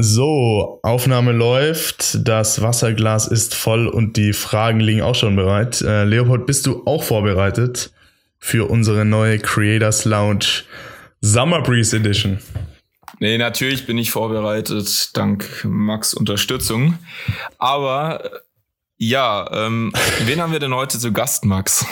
So, Aufnahme läuft, das Wasserglas ist voll und die Fragen liegen auch schon bereit. Äh, Leopold, bist du auch vorbereitet für unsere neue Creators Lounge Summer Breeze Edition? Nee, natürlich bin ich vorbereitet, dank Max Unterstützung. Aber äh, ja, ähm, wen haben wir denn heute zu Gast, Max?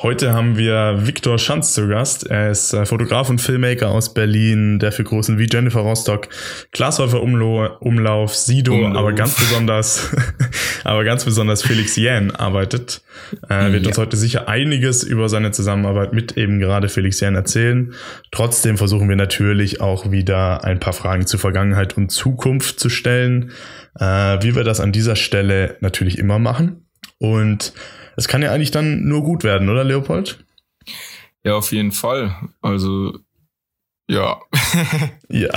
Heute haben wir Viktor Schanz zu Gast. Er ist äh, Fotograf und Filmmaker aus Berlin, der für Großen wie Jennifer Rostock, Glashäufer Umlauf, Sido, Umlauf. aber ganz besonders, aber ganz besonders Felix Jähn arbeitet. Er wird ja. uns heute sicher einiges über seine Zusammenarbeit mit eben gerade Felix Jähn erzählen. Trotzdem versuchen wir natürlich auch wieder ein paar Fragen zur Vergangenheit und Zukunft zu stellen, äh, wie wir das an dieser Stelle natürlich immer machen. Und es kann ja eigentlich dann nur gut werden, oder Leopold? Ja, auf jeden Fall. Also, ja. ja.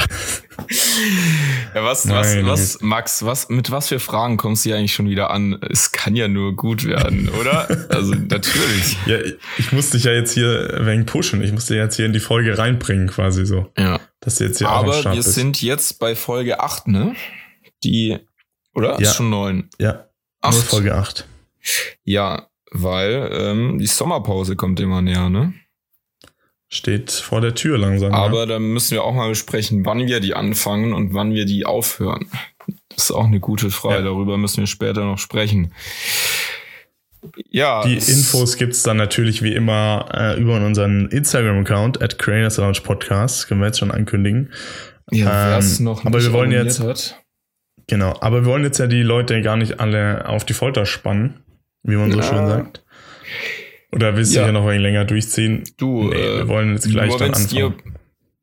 ja, was, was, was, Max, was, mit was für Fragen kommst du hier eigentlich schon wieder an? Es kann ja nur gut werden, oder? Also, natürlich. ja, ich muss dich ja jetzt hier wegen pushen. Ich muss dich jetzt hier in die Folge reinbringen, quasi so. Ja. Dass du jetzt hier Aber wir bist. sind jetzt bei Folge 8, ne? Die, oder? Ja. Ist schon 9. Ja. Acht. Nur Folge 8. Ja, weil ähm, die Sommerpause kommt immer näher, ne? Steht vor der Tür langsam. Aber ja. da müssen wir auch mal besprechen, wann wir die anfangen und wann wir die aufhören. Das ist auch eine gute Frage. Ja. Darüber müssen wir später noch sprechen. Ja. Die Infos gibt's dann natürlich wie immer äh, über unseren Instagram-Account at Creators Lounge Podcast. Können wir jetzt schon ankündigen. Ja, ähm, noch aber wir wollen jetzt. Hat. Genau, aber wir wollen jetzt ja die Leute gar nicht alle auf die Folter spannen wie man so ja. schön sagt. Oder willst du ja. hier noch ein wenig länger durchziehen? Du, nee, äh, wir wollen jetzt gleich dann anfangen. Dir,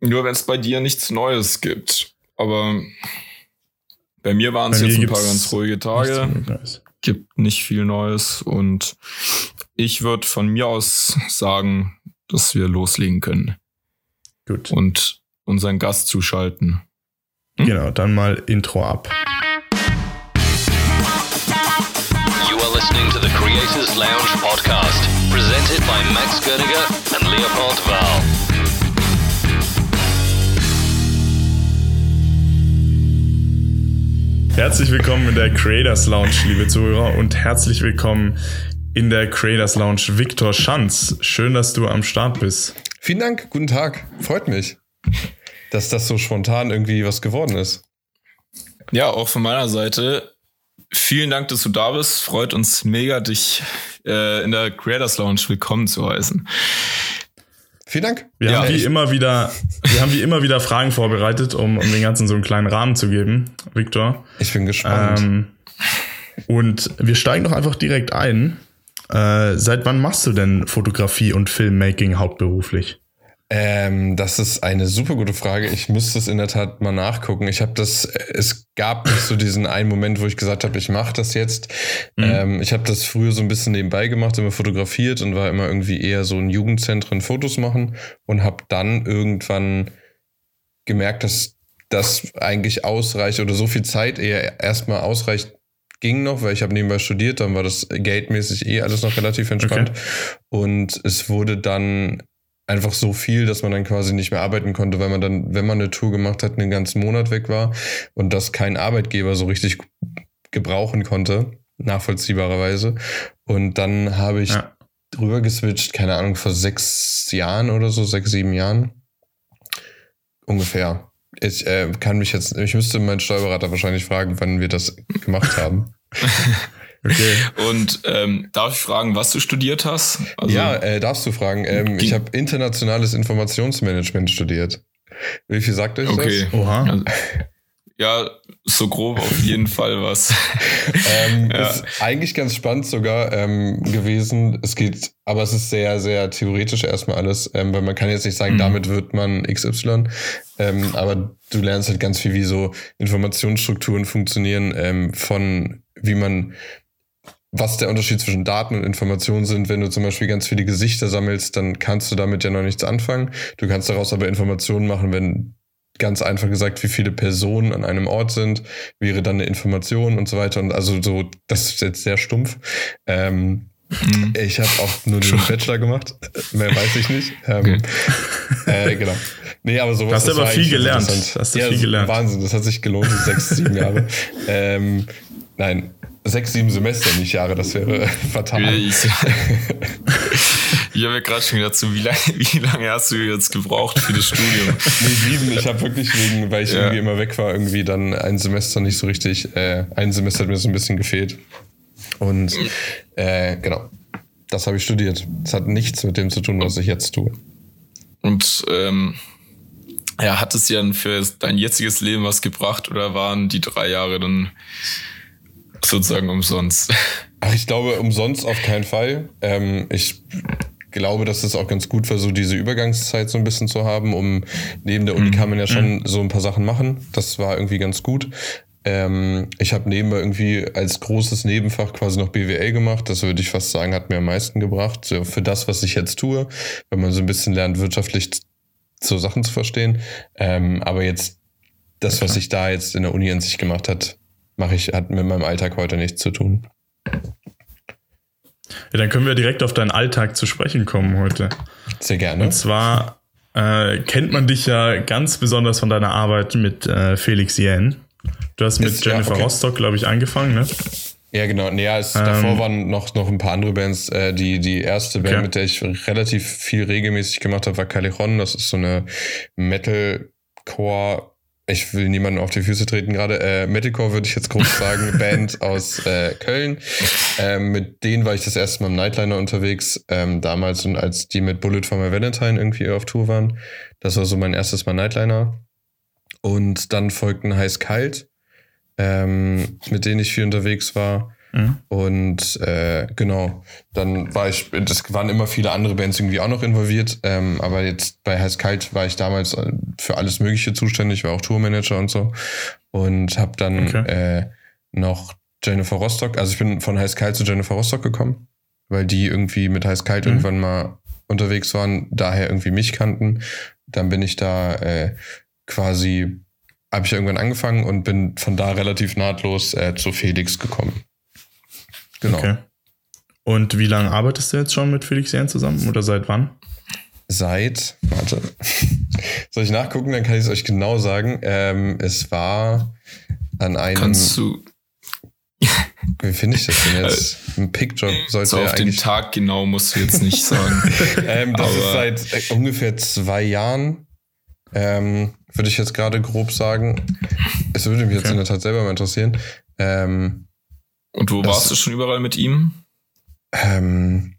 nur wenn es bei dir nichts Neues gibt. Aber bei mir waren es jetzt ein paar ganz ruhige Tage. Gibt nicht viel Neues und ich würde von mir aus sagen, dass wir loslegen können. Gut. Und unseren Gast zuschalten. Hm? Genau, dann mal Intro ab. Creators Lounge podcast, presented by Max Gerdiger and Leopold Wahl. Herzlich willkommen in der Creators Lounge, liebe Zuhörer, und herzlich willkommen in der Creators Lounge Viktor Schanz. Schön, dass du am Start bist. Vielen Dank, guten Tag. Freut mich, dass das so spontan irgendwie was geworden ist. Ja, auch von meiner Seite Vielen Dank, dass du da bist. Freut uns mega, dich äh, in der Creators Lounge willkommen zu heißen. Vielen Dank. Wir ja, haben wie immer wieder, wir haben wie immer wieder Fragen vorbereitet, um, um den ganzen so einen kleinen Rahmen zu geben, Victor. Ich bin gespannt. Ähm, und wir steigen doch einfach direkt ein. Äh, seit wann machst du denn Fotografie und Filmmaking hauptberuflich? Ähm, das ist eine super gute Frage. Ich müsste es in der Tat mal nachgucken. Ich habe das, es gab nicht so diesen einen Moment, wo ich gesagt habe, ich mache das jetzt. Mhm. Ähm, ich habe das früher so ein bisschen nebenbei gemacht, immer fotografiert und war immer irgendwie eher so in Jugendzentren Fotos machen und habe dann irgendwann gemerkt, dass das eigentlich ausreicht oder so viel Zeit eher erstmal ausreicht, ging noch, weil ich habe nebenbei studiert, dann war das geldmäßig eh alles noch relativ entspannt. Okay. Und es wurde dann einfach so viel, dass man dann quasi nicht mehr arbeiten konnte, weil man dann, wenn man eine Tour gemacht hat, einen ganzen Monat weg war und das kein Arbeitgeber so richtig gebrauchen konnte, nachvollziehbarerweise. Und dann habe ich ja. rüber geswitcht, keine Ahnung, vor sechs Jahren oder so, sechs, sieben Jahren. Ungefähr. Ich äh, kann mich jetzt, ich müsste meinen Steuerberater wahrscheinlich fragen, wann wir das gemacht haben. Okay. Und ähm, darf ich fragen, was du studiert hast? Also, ja, äh, darfst du fragen. Ähm, ich habe internationales Informationsmanagement studiert. Wie viel sagt euch okay. das? Oha. Also, ja, so grob auf jeden Fall was. ähm, ja. Ist eigentlich ganz spannend sogar ähm, gewesen. Es geht, aber es ist sehr, sehr theoretisch erstmal alles, ähm, weil man kann jetzt nicht sagen, mhm. damit wird man XY. Ähm, aber du lernst halt ganz viel, wie so Informationsstrukturen funktionieren, ähm, von wie man was der Unterschied zwischen Daten und Informationen sind. Wenn du zum Beispiel ganz viele Gesichter sammelst, dann kannst du damit ja noch nichts anfangen. Du kannst daraus aber Informationen machen, wenn ganz einfach gesagt, wie viele Personen an einem Ort sind, wäre dann eine Information und so weiter. Und also so, das ist jetzt sehr stumpf. Ähm, mhm. Ich habe auch nur den Bachelor gemacht, mehr weiß ich nicht. Ähm, okay. äh, genau. Nee, aber sowas. Hast du aber viel gelernt. Hast du ja, viel gelernt. Wahnsinn, das hat sich gelohnt, die sechs, sieben Jahre. Ähm, nein, sechs, sieben Semester, nicht Jahre, das wäre fatal. Ich, ich habe ja gerade schon gedacht, so, wie, lange, wie lange hast du jetzt gebraucht für das Studium? Nee, sieben. Ich habe wirklich wegen, weil ich ja. irgendwie immer weg war, irgendwie dann ein Semester nicht so richtig, äh, ein Semester hat mir so ein bisschen gefehlt. Und äh, genau, das habe ich studiert. Das hat nichts mit dem zu tun, was ich jetzt tue. Und ähm, ja, hat es dir dann für dein jetziges Leben was gebracht oder waren die drei Jahre dann sozusagen umsonst? Ach, ich glaube, umsonst auf keinen Fall. Ähm, ich glaube, dass es auch ganz gut war, so diese Übergangszeit so ein bisschen zu haben, um neben der Uni mhm. kann man ja schon mhm. so ein paar Sachen machen. Das war irgendwie ganz gut. Ähm, ich habe nebenbei irgendwie als großes Nebenfach quasi noch BWL gemacht. Das würde ich fast sagen, hat mir am meisten gebracht. So für das, was ich jetzt tue, wenn man so ein bisschen lernt, wirtschaftlich so Sachen zu verstehen. Ähm, aber jetzt das, was sich da jetzt in der Uni an sich gemacht hat, mache ich, hat mit meinem Alltag heute nichts zu tun. Ja, dann können wir direkt auf deinen Alltag zu sprechen kommen heute. Sehr gerne. Und zwar äh, kennt man dich ja ganz besonders von deiner Arbeit mit äh, Felix Jähn. Du hast mit Ist, Jennifer ja, okay. Rostock, glaube ich, angefangen, ne? Ja, genau. Nee, ja, es, ähm, davor waren noch, noch ein paar andere Bands. Äh, die, die erste Band, okay. mit der ich relativ viel regelmäßig gemacht habe, war Callejon. Das ist so eine Metalcore ich will niemanden auf die Füße treten gerade, äh, Metalcore würde ich jetzt grob sagen, Band aus äh, Köln. Ähm, mit denen war ich das erste Mal im Nightliner unterwegs, ähm, damals und als die mit Bullet for My Valentine irgendwie auf Tour waren. Das war so mein erstes Mal Nightliner. Und dann folgten Heiß Kalt, ähm, mit denen ich viel unterwegs war. Mhm. Und äh, genau, dann war ich, das waren immer viele andere Bands irgendwie auch noch involviert, ähm, aber jetzt bei Heiß Kalt war ich damals äh, für alles Mögliche zuständig, war auch Tourmanager und so und habe dann okay. äh, noch Jennifer Rostock, also ich bin von Heiß Kalt zu Jennifer Rostock gekommen, weil die irgendwie mit Heiß Kalt mhm. irgendwann mal unterwegs waren, daher irgendwie mich kannten. Dann bin ich da äh, quasi, habe ich irgendwann angefangen und bin von da relativ nahtlos äh, zu Felix gekommen. Genau. Okay. Und wie lange arbeitest du jetzt schon mit Felix Jähn zusammen oder seit wann? Seit, warte, soll ich nachgucken, dann kann ich es euch genau sagen. Ähm, es war an einem. Kannst du. Wie finde ich das denn jetzt? Ein Pickjob sollte so ja auf den Tag genau musst du jetzt nicht sagen. ähm, das Aber ist seit äh, ungefähr zwei Jahren. Ähm, würde ich jetzt gerade grob sagen. Es würde mich okay. jetzt in der Tat selber mal interessieren. Ähm, und wo das, warst du schon überall mit ihm? Ähm,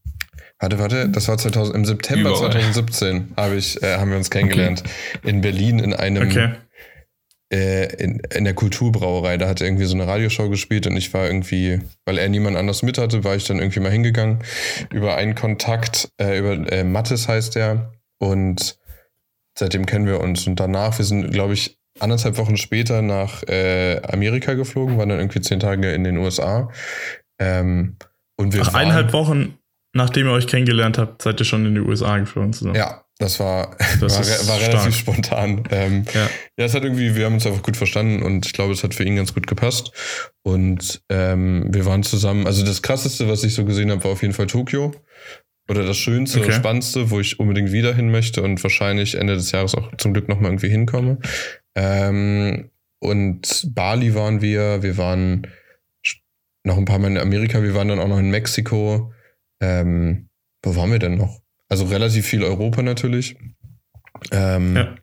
warte, warte, das war 2000, im September überall. 2017 hab ich, äh, haben wir uns kennengelernt. Okay. In Berlin in einem okay. äh, in, in der Kulturbrauerei. Da hat er irgendwie so eine Radioshow gespielt und ich war irgendwie, weil er niemand anders mit hatte, war ich dann irgendwie mal hingegangen über einen Kontakt, äh, über äh, Mattes heißt er. Und seitdem kennen wir uns. Und danach, wir sind, glaube ich, anderthalb Wochen später nach äh, Amerika geflogen, waren dann irgendwie zehn Tage in den USA. Ähm, und wir Ach, waren, eineinhalb Wochen, nachdem ihr euch kennengelernt habt, seid ihr schon in die USA geflogen zusammen. Ja, das war, das war, war relativ spontan. Ähm, ja. ja, es hat irgendwie, wir haben uns einfach gut verstanden und ich glaube, es hat für ihn ganz gut gepasst. Und ähm, wir waren zusammen, also das krasseste, was ich so gesehen habe, war auf jeden Fall Tokio. Oder das Schönste, okay. Spannendste, wo ich unbedingt wieder hin möchte und wahrscheinlich Ende des Jahres auch zum Glück nochmal irgendwie hinkomme. Ähm, und Bali waren wir, wir waren noch ein paar Mal in Amerika, wir waren dann auch noch in Mexiko. Ähm, wo waren wir denn noch? Also relativ viel Europa natürlich. Ähm, ja.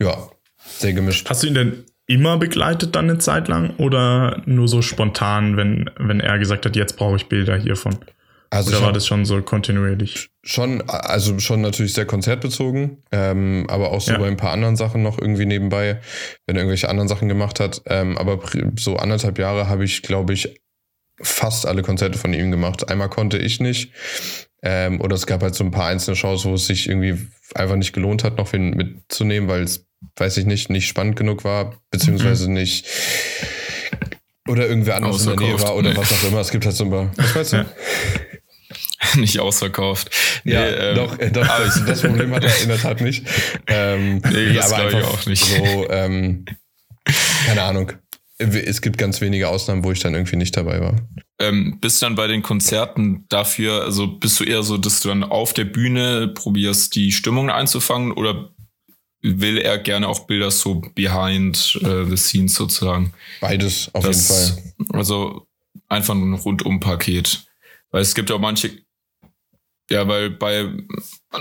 ja, sehr gemischt. Hast du ihn denn immer begleitet dann eine Zeit lang oder nur so spontan, wenn, wenn er gesagt hat, jetzt brauche ich Bilder hiervon? Also Oder war das schon so kontinuierlich? Schon, also schon natürlich sehr konzertbezogen, ähm, aber auch so ja. bei ein paar anderen Sachen noch irgendwie nebenbei, wenn er irgendwelche anderen Sachen gemacht hat. Ähm, aber so anderthalb Jahre habe ich, glaube ich, fast alle Konzerte von ihm gemacht. Einmal konnte ich nicht. Ähm, oder es gab halt so ein paar einzelne Shows, wo es sich irgendwie einfach nicht gelohnt hat, noch wen mitzunehmen, weil es, weiß ich nicht, nicht spannend genug war, beziehungsweise mhm. nicht oder irgendwer anders in der Nähe war oder nee. was auch immer. Es gibt halt so ein paar. Was meinst du? Ja. nicht ausverkauft. Nee, ja, ähm, doch, äh, doch das, das, Problem hat er in der Tat nicht. Ähm, nee, das aber ich auch nicht. So, ähm, keine Ahnung. Es gibt ganz wenige Ausnahmen, wo ich dann irgendwie nicht dabei war. Ähm, bist du dann bei den Konzerten dafür, also bist du eher so, dass du dann auf der Bühne probierst, die Stimmung einzufangen oder will er gerne auch Bilder so behind uh, the scenes sozusagen. Beides auf das, jeden Fall. Also einfach ein Rundum-Paket. Weil es gibt auch manche, ja, weil bei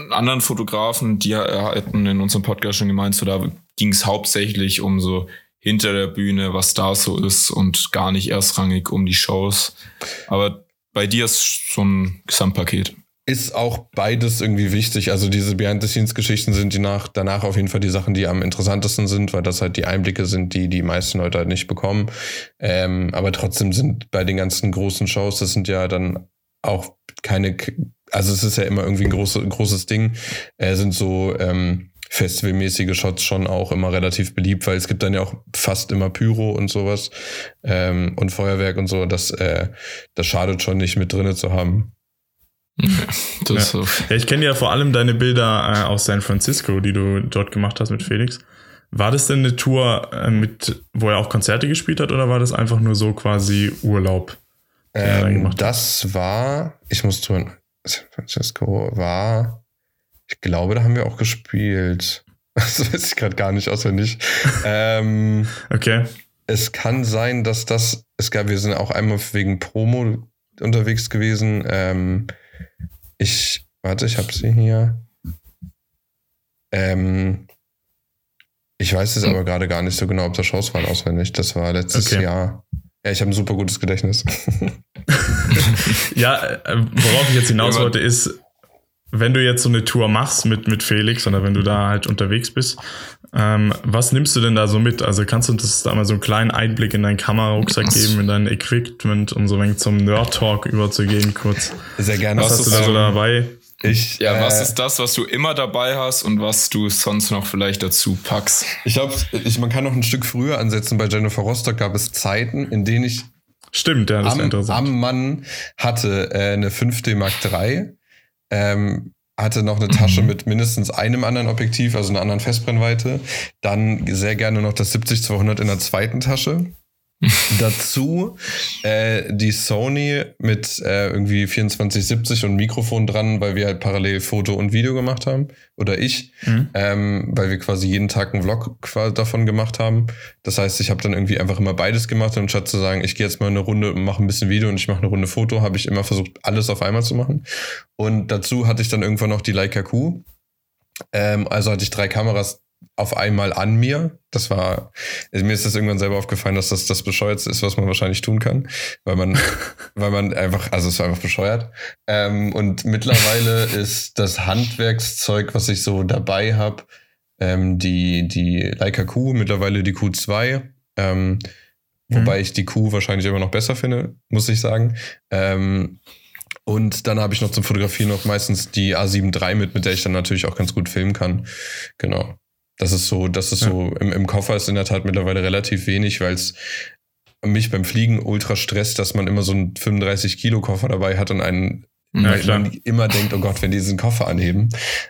anderen Fotografen, die hatten in unserem Podcast schon gemeint, so da ging es hauptsächlich um so hinter der Bühne, was da so ist und gar nicht erstrangig um die Shows. Aber bei dir ist so ein Gesamtpaket ist auch beides irgendwie wichtig. Also diese Behind-the-Scenes-Geschichten sind die nach, danach auf jeden Fall die Sachen, die am interessantesten sind, weil das halt die Einblicke sind, die die meisten Leute halt nicht bekommen. Ähm, aber trotzdem sind bei den ganzen großen Shows, das sind ja dann auch keine, also es ist ja immer irgendwie ein, große, ein großes Ding, äh, sind so ähm, festivalmäßige Shots schon auch immer relativ beliebt, weil es gibt dann ja auch fast immer Pyro und sowas ähm, und Feuerwerk und so. Das, äh, das schadet schon nicht mit drinne zu haben. ja. So. ja, ich kenne ja vor allem deine Bilder äh, aus San Francisco, die du dort gemacht hast mit Felix. War das denn eine Tour, äh, mit, wo er auch Konzerte gespielt hat, oder war das einfach nur so quasi Urlaub? Ähm, das war, ich muss tun, San Francisco war, ich glaube, da haben wir auch gespielt. Das weiß ich gerade gar nicht auswendig. ähm, okay. Es kann sein, dass das, es gab, wir sind auch einmal wegen Promo unterwegs gewesen. Ähm, ich, warte, ich habe sie hier. Ähm, ich weiß es aber gerade gar nicht so genau, ob das Shows waren auswendig. Das war letztes okay. Jahr. Ja, ich habe ein super gutes Gedächtnis. ja, äh, worauf ich jetzt hinaus wollte, ist, wenn du jetzt so eine Tour machst mit, mit Felix oder wenn du da halt unterwegs bist, ähm, was nimmst du denn da so mit? Also kannst du uns da mal so einen kleinen Einblick in deinen Kamerarucksack geben, in dein Equipment, um so ein wenig zum Nerd-Talk überzugehen kurz? Sehr gerne. Was, was hast du da so dabei? Ich, ja, äh, was ist das, was du immer dabei hast und was du sonst noch vielleicht dazu packst? Ich glaube, ich, man kann noch ein Stück früher ansetzen. Bei Jennifer Rostock gab es Zeiten, in denen ich Stimmt, ja, das am, interessant. am Mann hatte äh, eine 5D Mark III ähm, hatte noch eine Tasche mhm. mit mindestens einem anderen Objektiv, also einer anderen Festbrennweite. Dann sehr gerne noch das 70-200 in der zweiten Tasche. Dazu äh, die Sony mit äh, irgendwie 2470 und Mikrofon dran, weil wir halt parallel Foto und Video gemacht haben. Oder ich, mhm. ähm, weil wir quasi jeden Tag einen Vlog davon gemacht haben. Das heißt, ich habe dann irgendwie einfach immer beides gemacht und statt zu sagen, ich gehe jetzt mal eine Runde und mache ein bisschen Video und ich mache eine Runde Foto, habe ich immer versucht, alles auf einmal zu machen. Und dazu hatte ich dann irgendwann noch die Leica Q. Ähm, also hatte ich drei Kameras auf einmal an mir. Das war, also mir ist das irgendwann selber aufgefallen, dass das das bescheuertste ist, was man wahrscheinlich tun kann, weil man, weil man einfach, also es war einfach bescheuert. Ähm, und mittlerweile ist das Handwerkszeug, was ich so dabei habe, ähm, die die Leica Q, mittlerweile die Q2. Ähm, mhm. Wobei ich die Q wahrscheinlich immer noch besser finde, muss ich sagen. Ähm, und dann habe ich noch zum Fotografieren noch meistens die A7 III mit, mit der ich dann natürlich auch ganz gut filmen kann. Genau. Das ist so, das ist ja. so, im, im Koffer ist in der Tat mittlerweile relativ wenig, weil es mich beim Fliegen ultra stresst, dass man immer so einen 35 Kilo Koffer dabei hat und einen ja, man immer denkt, oh Gott, wenn die diesen Koffer anheben.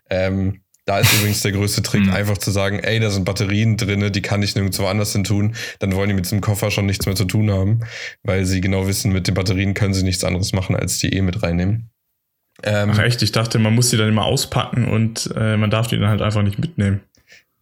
Ähm, da ist übrigens der größte Trick, mhm. einfach zu sagen, ey, da sind Batterien drinne, die kann ich nirgendwo anders hin tun. Dann wollen die mit diesem Koffer schon nichts mehr zu tun haben, weil sie genau wissen, mit den Batterien können sie nichts anderes machen, als die eh mit reinnehmen. Ähm, Ach echt, ich dachte, man muss die dann immer auspacken und äh, man darf die dann halt einfach nicht mitnehmen.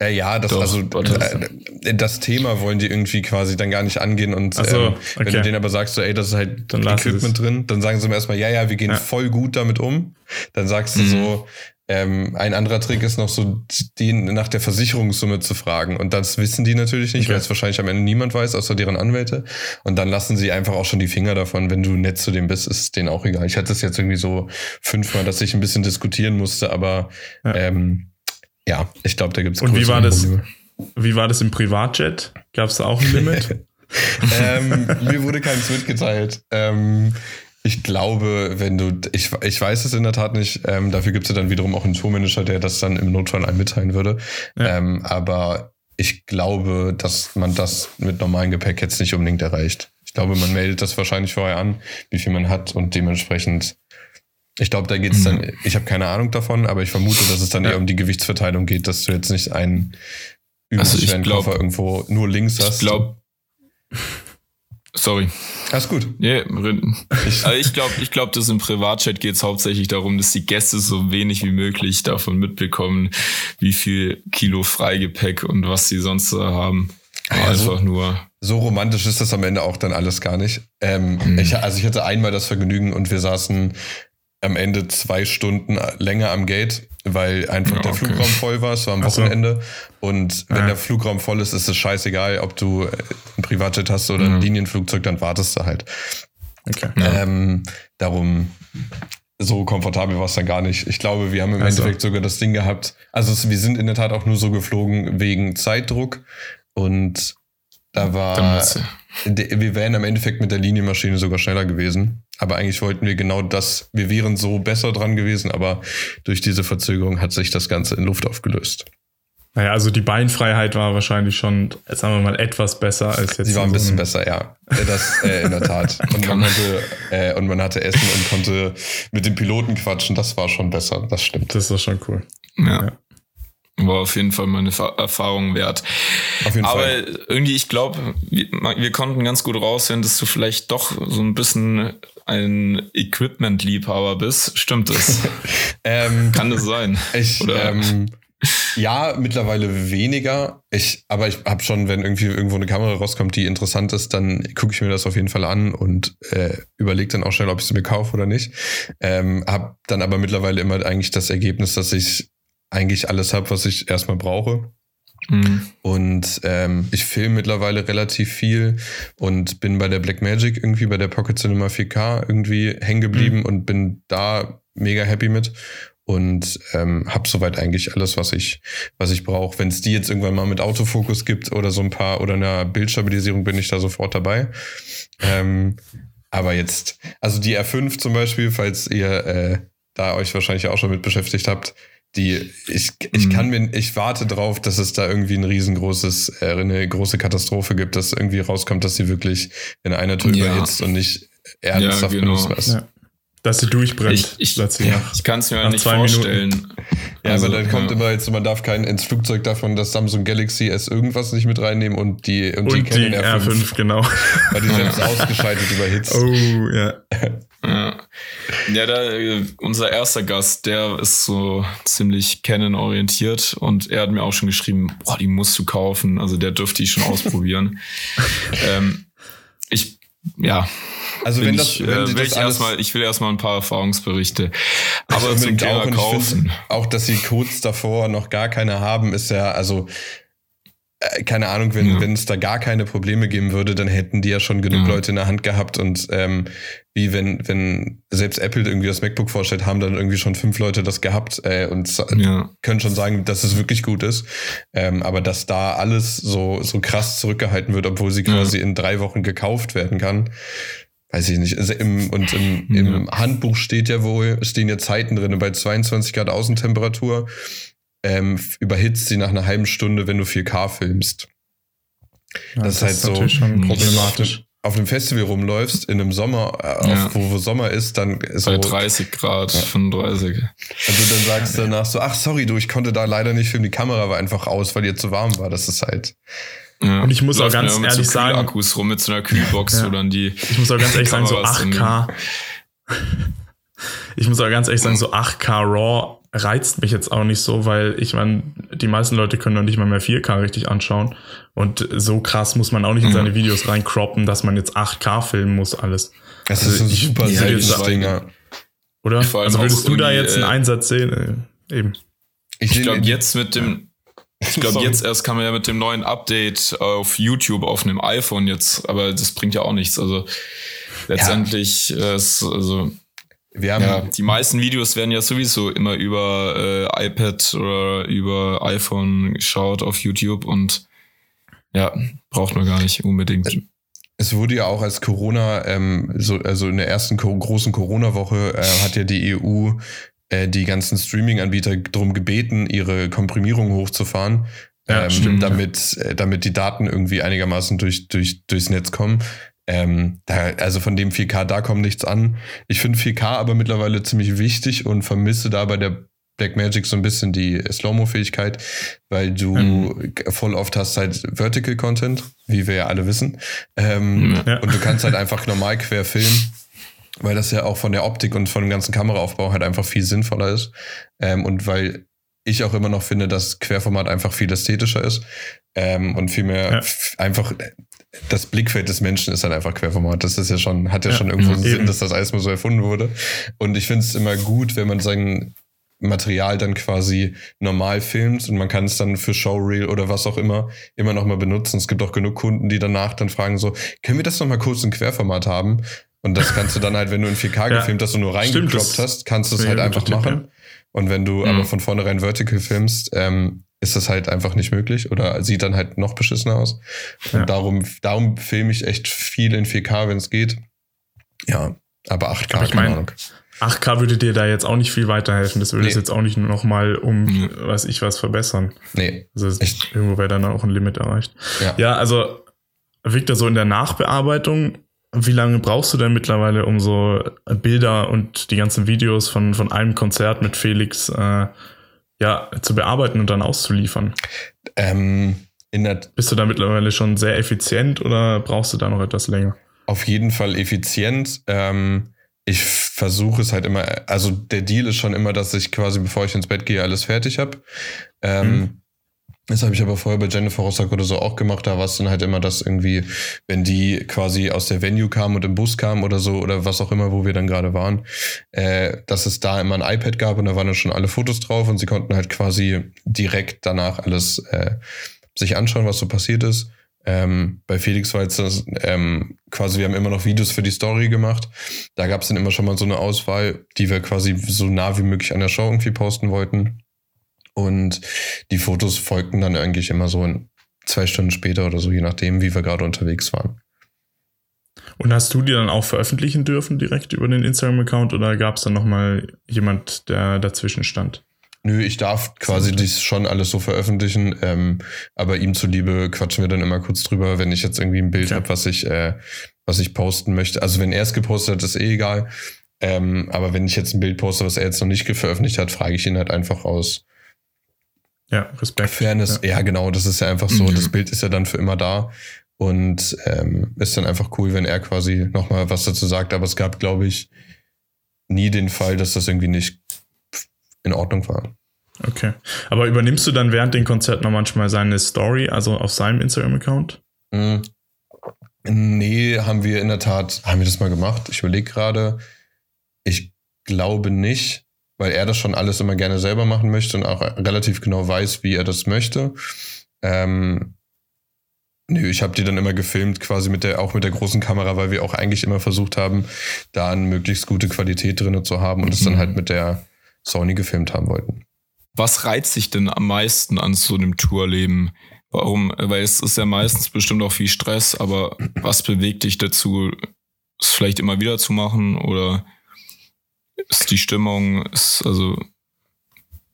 Äh, ja, das, Doch, also äh, das Thema wollen die irgendwie quasi dann gar nicht angehen und so, ähm, okay. wenn du denen aber sagst, so, ey, das ist halt dann Equipment drin, dann sagen sie mir erstmal, ja, ja, wir gehen ja. voll gut damit um. Dann sagst du mhm. so, ähm, ein anderer Trick ist noch so, den nach der Versicherungssumme zu fragen. Und das wissen die natürlich nicht, okay. weil es wahrscheinlich am Ende niemand weiß, außer deren Anwälte. Und dann lassen sie einfach auch schon die Finger davon. Wenn du nett zu dem bist, ist es denen auch egal. Ich hatte es jetzt irgendwie so fünfmal, dass ich ein bisschen diskutieren musste, aber ja. ähm, ja, ich glaube, da gibt es Und wie war das? Wie war das im Privatjet? Gab es da auch ein Limit? ähm, mir wurde keins mitgeteilt. Ähm, ich glaube, wenn du, ich, ich weiß es in der Tat nicht, ähm, dafür gibt es ja dann wiederum auch einen Tourmanager, der das dann im Notfall einem mitteilen würde. Ja. Ähm, aber ich glaube, dass man das mit normalem Gepäck jetzt nicht unbedingt erreicht. Ich glaube, man meldet das wahrscheinlich vorher an, wie viel man hat und dementsprechend ich glaube, da geht es dann, mhm. ich habe keine Ahnung davon, aber ich vermute, dass es dann ja. eher um die Gewichtsverteilung geht, dass du jetzt nicht einen also Koffer irgendwo nur links hast. Ich glaube, Sorry. Alles gut. Yeah, also ich glaube, ich glaube, dass im Privatchat geht es hauptsächlich darum, dass die Gäste so wenig wie möglich davon mitbekommen, wie viel Kilo Freigepäck und was sie sonst haben. Also, Einfach nur. So romantisch ist das am Ende auch dann alles gar nicht. Ähm, mhm. ich, also ich hatte einmal das Vergnügen und wir saßen am Ende zwei Stunden länger am Gate, weil einfach ja, der okay. Flugraum voll war. Es war am Wochenende. Und wenn ja. der Flugraum voll ist, ist es scheißegal, ob du ein Privatjet hast oder mhm. ein Linienflugzeug, dann wartest du halt. Okay. Ähm, darum, so komfortabel war es dann gar nicht. Ich glaube, wir haben im also. Endeffekt sogar das Ding gehabt. Also wir sind in der Tat auch nur so geflogen wegen Zeitdruck. Und da war, wir wären im Endeffekt mit der Linienmaschine sogar schneller gewesen. Aber eigentlich wollten wir genau das, wir wären so besser dran gewesen, aber durch diese Verzögerung hat sich das Ganze in Luft aufgelöst. Naja, also die Beinfreiheit war wahrscheinlich schon, sagen wir mal, etwas besser als jetzt. Sie war ein bisschen besser, ja. Das äh, in der Tat. Und man, hatte, äh, und man hatte Essen und konnte mit dem Piloten quatschen. Das war schon besser, das stimmt. Das war schon cool. ja. ja war auf jeden Fall meine Erfahrung wert. Auf jeden Aber Fall. irgendwie, ich glaube, wir, wir, konnten ganz gut raushören, dass du vielleicht doch so ein bisschen ein Equipment-Liebhaber bist. Stimmt das? ähm, Kann das sein? Ich, Oder? Ähm, ja, mittlerweile weniger. Ich, aber ich habe schon, wenn irgendwie irgendwo eine Kamera rauskommt, die interessant ist, dann gucke ich mir das auf jeden Fall an und äh, überlege dann auch schnell, ob ich sie mir kaufe oder nicht. Ähm, habe dann aber mittlerweile immer eigentlich das Ergebnis, dass ich eigentlich alles habe, was ich erstmal brauche. Mhm. Und ähm, ich filme mittlerweile relativ viel und bin bei der Black Magic irgendwie bei der Pocket Cinema 4K irgendwie hängen geblieben mhm. und bin da mega happy mit und ähm, habe soweit eigentlich alles, was ich, was ich brauche. Wenn es die jetzt irgendwann mal mit Autofokus gibt oder so ein paar oder einer Bildstabilisierung, bin ich da sofort dabei. Ähm, aber jetzt, also die R5 zum Beispiel, falls ihr äh, da euch wahrscheinlich auch schon mit beschäftigt habt, die ich, ich mhm. kann mir ich warte drauf, dass es da irgendwie ein riesengroßes äh, eine große Katastrophe gibt, dass irgendwie rauskommt, dass sie wirklich in einer Tür ja. überhitzt und nicht ernsthaft ja, genau. benutzt ja. Dass sie durchbrennt. Ich, ich, ja. ich kann es mir Nach nicht vorstellen. Minuten. Ja, also, aber dann kommt immer jetzt, man darf kein ins Flugzeug davon das Samsung Galaxy S irgendwas nicht mit reinnehmen und die und, und die, die R5, R5, genau. Weil die selbst ausgeschaltet überhitzt. Oh, ja. Ja, ja da, äh, unser erster Gast, der ist so ziemlich Canon-orientiert und er hat mir auch schon geschrieben, boah, die musst du kaufen. Also der dürfte ich schon ausprobieren. ähm, ich, ja. Also wenn das, ich, wenn äh, will das ich erstmal, ich will erstmal ein paar Erfahrungsberichte. Aber zum Thema auch, kaufen. Find, auch, dass sie kurz davor noch gar keine haben, ist ja, also keine Ahnung, wenn ja. wenn es da gar keine Probleme geben würde, dann hätten die ja schon genug ja. Leute in der Hand gehabt und ähm, wie wenn wenn selbst Apple irgendwie das MacBook vorstellt, haben dann irgendwie schon fünf Leute das gehabt äh, und ja. können schon sagen, dass es wirklich gut ist. Ähm, aber dass da alles so so krass zurückgehalten wird, obwohl sie quasi in drei Wochen gekauft werden kann, weiß ich nicht. Also im, und im, im Handbuch steht ja wohl, stehen ja Zeiten drin bei 22 Grad Außentemperatur ähm, überhitzt sie nach einer halben Stunde, wenn du 4K filmst. Ja, das, das, ist halt ist so schon problematisch. Auf einem Festival rumläufst, in einem Sommer, äh, ja. auf, wo, wo, Sommer ist, dann ist Bei so, 30 Grad, ja. 35. Und du dann sagst danach so, ach sorry, du, ich konnte da leider nicht filmen, die Kamera war einfach aus, weil ihr zu warm war. Das ist halt. Ja. Und ich muss auch ganz ehrlich so sagen. Akkus rum mit so einer Kühlbox, wo dann die. Ich muss auch ganz ehrlich sagen, so 8K. ich muss auch ganz ehrlich sagen, so 8K RAW reizt mich jetzt auch nicht so, weil ich meine, die meisten Leute können noch nicht mal mehr 4K richtig anschauen. Und so krass muss man auch nicht in seine Videos reinkroppen, dass man jetzt 8K filmen muss, alles. Das also ist ein super seltenes Ding, ja. Oder? Also würdest du da jetzt einen äh, Einsatz sehen? Äh, eben. Ich, ich glaube, jetzt mit dem, ich glaube, jetzt erst kann man ja mit dem neuen Update auf YouTube auf einem iPhone jetzt, aber das bringt ja auch nichts. Also letztendlich ja. ist, also wir haben ja, die meisten Videos werden ja sowieso immer über äh, iPad oder über iPhone geschaut auf YouTube und ja, braucht man gar nicht unbedingt. Es wurde ja auch als Corona, ähm, so, also in der ersten großen Corona-Woche äh, hat ja die EU äh, die ganzen Streaming-Anbieter darum gebeten, ihre Komprimierung hochzufahren, ja, ähm, stimmt, damit, ja. äh, damit die Daten irgendwie einigermaßen durch, durch, durchs Netz kommen. Ähm, da, also von dem 4K, da kommt nichts an. Ich finde 4K aber mittlerweile ziemlich wichtig und vermisse da bei der Blackmagic so ein bisschen die Slow-Mo-Fähigkeit, weil du mhm. voll oft hast halt Vertical Content, wie wir ja alle wissen. Ähm, ja. Und du kannst halt einfach normal quer filmen, weil das ja auch von der Optik und von dem ganzen Kameraaufbau halt einfach viel sinnvoller ist. Ähm, und weil ich auch immer noch finde, dass Querformat einfach viel ästhetischer ist ähm, und viel mehr ja. einfach das Blickfeld des Menschen ist halt einfach Querformat. Das ist ja schon, hat ja, ja schon irgendwo einen Sinn, dass das alles mal so erfunden wurde. Und ich finde es immer gut, wenn man sein Material dann quasi normal filmt und man kann es dann für Showreel oder was auch immer immer noch mal benutzen. Es gibt auch genug Kunden, die danach dann fragen so, können wir das noch mal kurz in Querformat haben? Und das kannst du dann halt, wenn du in 4K ja. gefilmt hast und nur reingedroppt hast, kannst du es halt einfach machen. Und wenn du mhm. aber von vornherein Vertical filmst, ähm, ist das halt einfach nicht möglich oder sieht dann halt noch beschissener aus. Und ja. darum, darum filme ich echt viel in 4K, wenn es geht. Ja, aber 8K, aber ich keine mein, Ahnung. 8K würde dir da jetzt auch nicht viel weiterhelfen. Das würde nee. es jetzt auch nicht nochmal um, mhm. weiß ich was, verbessern. Nee. Also echt. irgendwo wäre dann auch ein Limit erreicht. Ja, ja also Victor, so in der Nachbearbeitung wie lange brauchst du denn mittlerweile, um so Bilder und die ganzen Videos von, von einem Konzert mit Felix äh, ja, zu bearbeiten und dann auszuliefern? Ähm, Bist du da mittlerweile schon sehr effizient oder brauchst du da noch etwas länger? Auf jeden Fall effizient. Ähm, ich versuche es halt immer, also der Deal ist schon immer, dass ich quasi, bevor ich ins Bett gehe, alles fertig habe. Ähm, mhm. Das habe ich aber vorher bei Jennifer Rostock oder so auch gemacht. Da war es dann halt immer das irgendwie, wenn die quasi aus der Venue kamen und im Bus kamen oder so oder was auch immer, wo wir dann gerade waren, äh, dass es da immer ein iPad gab und da waren dann schon alle Fotos drauf und sie konnten halt quasi direkt danach alles äh, sich anschauen, was so passiert ist. Ähm, bei Felix war jetzt das ähm, quasi, wir haben immer noch Videos für die Story gemacht. Da gab es dann immer schon mal so eine Auswahl, die wir quasi so nah wie möglich an der Show irgendwie posten wollten. Und die Fotos folgten dann eigentlich immer so zwei Stunden später oder so, je nachdem, wie wir gerade unterwegs waren. Und hast du die dann auch veröffentlichen dürfen direkt über den Instagram-Account oder gab es dann nochmal jemand, der dazwischen stand? Nö, ich darf quasi dies schon alles so veröffentlichen, ähm, aber ihm zuliebe quatschen wir dann immer kurz drüber, wenn ich jetzt irgendwie ein Bild okay. habe, was ich, äh, was ich posten möchte. Also wenn er es gepostet hat, ist eh egal. Ähm, aber wenn ich jetzt ein Bild poste, was er jetzt noch nicht veröffentlicht hat, frage ich ihn halt einfach aus, ja, Respekt. Fairness, ja. ja. genau, das ist ja einfach so. Mhm. Das Bild ist ja dann für immer da. Und ähm, ist dann einfach cool, wenn er quasi nochmal was dazu sagt. Aber es gab, glaube ich, nie den Fall, dass das irgendwie nicht in Ordnung war. Okay. Aber übernimmst du dann während den Konzerten noch manchmal seine Story, also auf seinem Instagram-Account? Mhm. Nee, haben wir in der Tat, haben wir das mal gemacht? Ich überlege gerade. Ich glaube nicht weil er das schon alles immer gerne selber machen möchte und auch relativ genau weiß, wie er das möchte. Ähm, nö, ich habe die dann immer gefilmt, quasi mit der, auch mit der großen Kamera, weil wir auch eigentlich immer versucht haben, da eine möglichst gute Qualität drin zu haben und es dann halt mit der Sony gefilmt haben wollten. Was reizt sich denn am meisten an so einem Tourleben? Warum? Weil es ist ja meistens bestimmt auch viel Stress, aber was bewegt dich dazu, es vielleicht immer wieder zu machen oder ist die Stimmung, ist also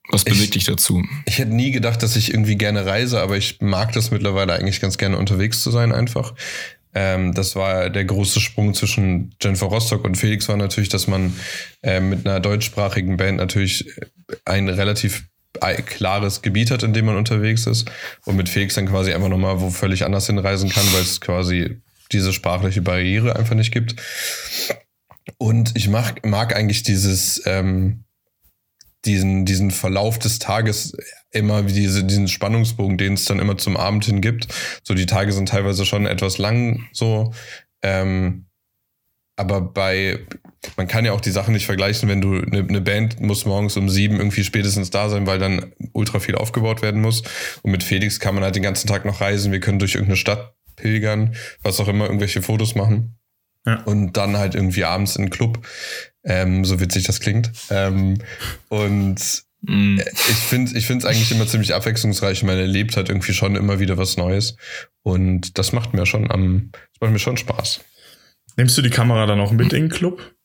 was bewegt ich, dich dazu? Ich hätte nie gedacht, dass ich irgendwie gerne reise, aber ich mag das mittlerweile eigentlich ganz gerne unterwegs zu sein einfach. Ähm, das war der große Sprung zwischen Jennifer Rostock und Felix war natürlich, dass man äh, mit einer deutschsprachigen Band natürlich ein relativ klares Gebiet hat, in dem man unterwegs ist und mit Felix dann quasi einfach nochmal wo völlig anders hinreisen kann, weil es quasi diese sprachliche Barriere einfach nicht gibt. Und ich mag, mag eigentlich dieses, ähm, diesen, diesen Verlauf des Tages immer diese, diesen Spannungsbogen, den es dann immer zum Abend hin gibt. So, die Tage sind teilweise schon etwas lang, so. Ähm, aber bei, man kann ja auch die Sachen nicht vergleichen, wenn du, eine ne Band muss morgens um sieben irgendwie spätestens da sein, weil dann ultra viel aufgebaut werden muss. Und mit Felix kann man halt den ganzen Tag noch reisen. Wir können durch irgendeine Stadt pilgern, was auch immer, irgendwelche Fotos machen. Ja. Und dann halt irgendwie abends in den Club, ähm, so witzig das klingt. Ähm, und mm. ich finde ich finde es eigentlich immer ziemlich abwechslungsreich. Man erlebt halt irgendwie schon immer wieder was Neues. Und das macht mir schon am, das macht mir schon Spaß. Nimmst du die Kamera dann auch mit in den Club?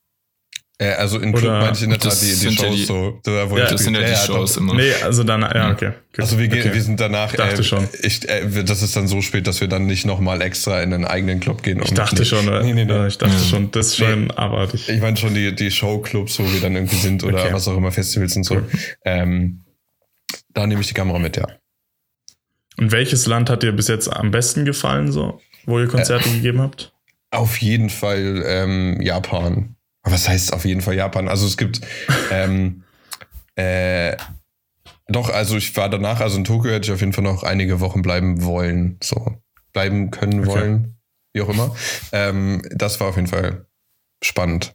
Äh, also in Club meinte ich in der Tat die, die Shows ja die, so. Da, wo ja, das sind ja die Shows immer. Nee, also dann, ja, okay. Gut. Also wir, gehen, okay. wir sind danach, ich dachte äh, schon. Ich, äh, das ist dann so spät, dass wir dann nicht nochmal extra in einen eigenen Club gehen. Ich dachte schon, nee, nee, nee. ich dachte ja. schon, das ist schon nee, abartig. Ich meine schon die, die Showclubs, wo wir dann irgendwie sind oder okay. was auch immer, Festivals und so. Okay. Ähm, da nehme ich die Kamera mit, ja. Und welches Land hat dir bis jetzt am besten gefallen, so, wo ihr Konzerte äh, gegeben habt? Auf jeden Fall ähm, Japan. Was heißt auf jeden Fall Japan? Also es gibt ähm, äh, doch, also ich war danach, also in Tokio hätte ich auf jeden Fall noch einige Wochen bleiben wollen, so bleiben können okay. wollen, wie auch immer. Ähm, das war auf jeden Fall spannend.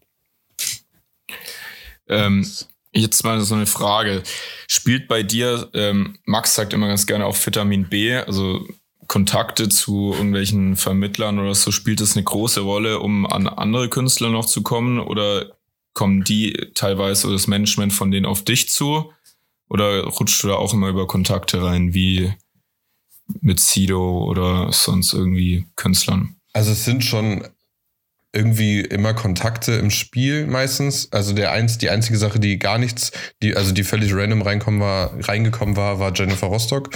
Ähm, jetzt mal so eine Frage. Spielt bei dir, ähm, Max sagt immer ganz gerne auch Vitamin B, also Kontakte zu irgendwelchen Vermittlern oder so, spielt das eine große Rolle, um an andere Künstler noch zu kommen? Oder kommen die teilweise oder das Management von denen auf dich zu? Oder rutscht du da auch immer über Kontakte rein, wie mit Sido oder sonst irgendwie Künstlern? Also es sind schon irgendwie immer Kontakte im Spiel meistens. Also der eins, die einzige Sache, die gar nichts, die, also die völlig random reinkommen war, reingekommen war, war Jennifer Rostock.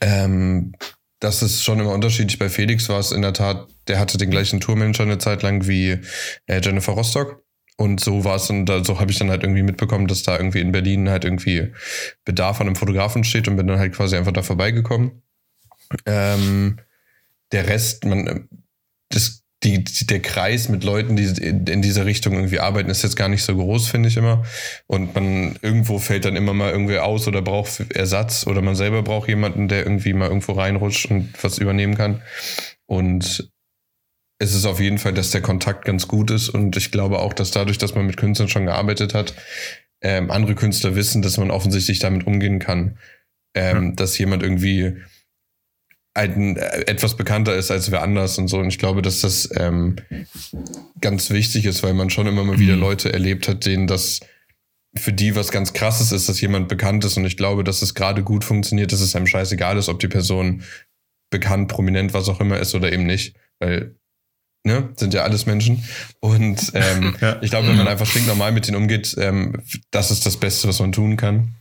Ähm, das ist schon immer unterschiedlich. Bei Felix war es in der Tat, der hatte den gleichen Tourmanager eine Zeit lang wie äh, Jennifer Rostock. Und so war es und da, so habe ich dann halt irgendwie mitbekommen, dass da irgendwie in Berlin halt irgendwie Bedarf an einem Fotografen steht und bin dann halt quasi einfach da vorbeigekommen. Ähm, der Rest, man, das die, der Kreis mit Leuten, die in dieser Richtung irgendwie arbeiten, ist jetzt gar nicht so groß, finde ich immer. Und man irgendwo fällt dann immer mal irgendwie aus oder braucht Ersatz oder man selber braucht jemanden, der irgendwie mal irgendwo reinrutscht und was übernehmen kann. Und es ist auf jeden Fall, dass der Kontakt ganz gut ist. Und ich glaube auch, dass dadurch, dass man mit Künstlern schon gearbeitet hat, ähm, andere Künstler wissen, dass man offensichtlich damit umgehen kann. Ähm, ja. Dass jemand irgendwie ein, äh, etwas bekannter ist als wer anders und so. Und ich glaube, dass das ähm, ganz wichtig ist, weil man schon immer mal wieder mhm. Leute erlebt hat, denen das für die was ganz krasses ist, dass jemand bekannt ist. Und ich glaube, dass es gerade gut funktioniert, dass es einem scheißegal ist, ob die Person bekannt, prominent, was auch immer ist oder eben nicht. Weil, ne, sind ja alles Menschen. Und ähm, ja. ich glaube, wenn man einfach stinknormal mit denen umgeht, ähm, das ist das Beste, was man tun kann.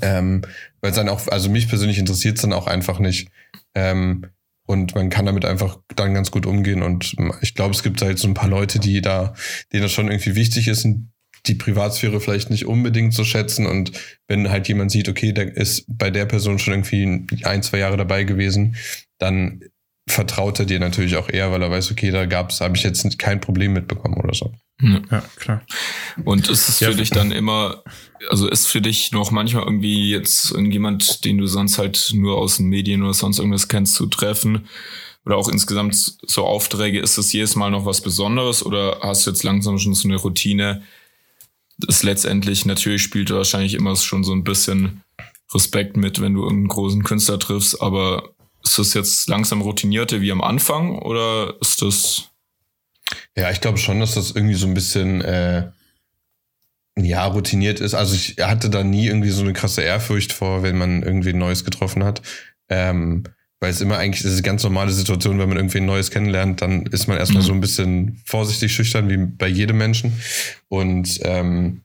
Ähm, weil es dann auch, also mich persönlich interessiert es dann auch einfach nicht. Ähm, und man kann damit einfach dann ganz gut umgehen. Und ich glaube, es gibt halt so ein paar Leute, die da, denen das schon irgendwie wichtig ist und die Privatsphäre vielleicht nicht unbedingt so schätzen. Und wenn halt jemand sieht, okay, der ist bei der Person schon irgendwie ein, zwei Jahre dabei gewesen, dann vertraut er dir natürlich auch eher, weil er weiß, okay, da gab's, habe ich jetzt kein Problem mitbekommen oder so. Ja, klar. Und ist es für ja. dich dann immer, also ist für dich noch manchmal irgendwie jetzt irgendjemand, den du sonst halt nur aus den Medien oder sonst irgendwas kennst, zu treffen? Oder auch insgesamt so Aufträge, ist das jedes Mal noch was Besonderes oder hast du jetzt langsam schon so eine Routine? Das letztendlich, natürlich spielt wahrscheinlich immer schon so ein bisschen Respekt mit, wenn du irgendeinen großen Künstler triffst, aber ist das jetzt langsam routinierte wie am Anfang oder ist das? Ja, ich glaube schon, dass das irgendwie so ein bisschen äh, ja routiniert ist. Also ich hatte da nie irgendwie so eine krasse Ehrfurcht vor, wenn man irgendwie Neues getroffen hat. Ähm, weil es immer eigentlich, das ist eine ganz normale Situation, wenn man irgendwie ein Neues kennenlernt, dann ist man erstmal mhm. so ein bisschen vorsichtig schüchtern, wie bei jedem Menschen. Und ähm,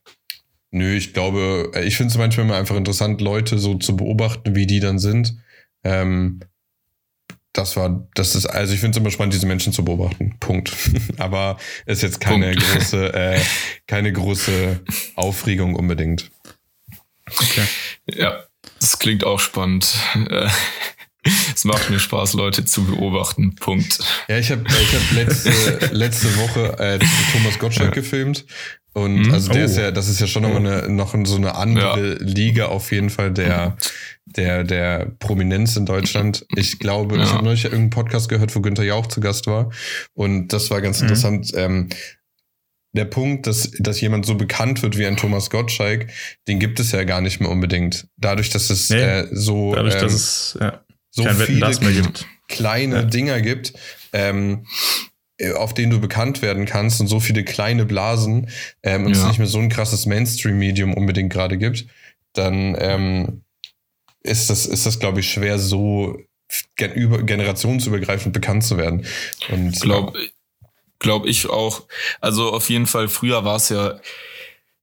nö, ich glaube, ich finde es manchmal immer einfach interessant, Leute so zu beobachten, wie die dann sind. Ähm, das war, das ist, also ich finde es immer spannend, diese Menschen zu beobachten. Punkt. Aber ist jetzt keine Punkt. große, äh, keine große Aufregung unbedingt. Okay. Ja, das klingt auch spannend. Äh, es macht mir Spaß, Leute zu beobachten. Punkt. Ja, ich habe ich hab letzte, letzte Woche äh, Thomas Gottschalk ja. gefilmt. Und mhm. also der oh. ist ja, das ist ja schon nochmal eine, noch so eine andere ja. Liga auf jeden Fall der, mhm. Der, der Prominenz in Deutschland. Ich glaube, ja. ich habe neulich irgendeinen Podcast gehört, wo Günther Jauch zu Gast war. Und das war ganz mhm. interessant. Ähm, der Punkt, dass, dass jemand so bekannt wird wie ein Thomas Gottschalk, den gibt es ja gar nicht mehr unbedingt. Dadurch, dass es nee, äh, so, dadurch, ähm, dass es ja, so viele kleine ja. Dinger gibt, ähm, äh, auf denen du bekannt werden kannst und so viele kleine Blasen ähm, und ja. es nicht mehr so ein krasses Mainstream-Medium unbedingt gerade gibt, dann ähm, ist das, ist das glaube ich, schwer, so über, generationsübergreifend bekannt zu werden. Und glaub, glaube ich auch. Also auf jeden Fall, früher war es ja,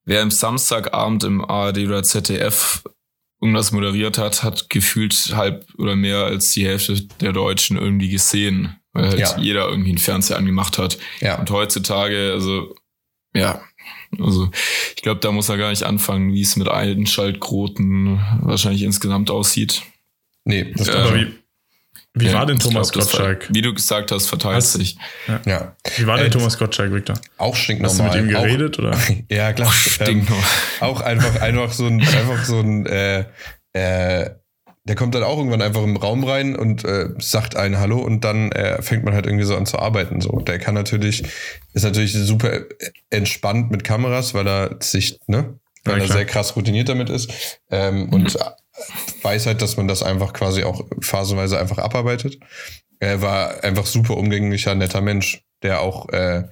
wer im Samstagabend im ARD oder ZDF irgendwas moderiert hat, hat gefühlt halb oder mehr als die Hälfte der Deutschen irgendwie gesehen, weil halt ja. jeder irgendwie einen Fernseher angemacht hat. Ja. Und heutzutage, also ja, also ich glaube, da muss er gar nicht anfangen, wie es mit alten Schaltquoten wahrscheinlich insgesamt aussieht. Nee, das ähm, wie, wie ja, war denn Thomas glaub, Gottschalk? Wie du gesagt hast, verteilt hast, sich. Ja. ja. Wie war denn äh, Thomas Gottschalk, Victor? Auch stinknormal. Hast du mit ihm geredet? Auch, oder? ja, klar. Auch, ähm, auch einfach, einfach so ein, einfach so ein äh, äh, der kommt dann auch irgendwann einfach im Raum rein und äh, sagt ein Hallo und dann äh, fängt man halt irgendwie so an zu arbeiten. So, der kann natürlich, ist natürlich super entspannt mit Kameras, weil er sich, ne, weil ja, er sehr krass routiniert damit ist ähm, mhm. und weiß halt, dass man das einfach quasi auch phasenweise einfach abarbeitet. Er war einfach super umgänglicher, netter Mensch, der auch, äh,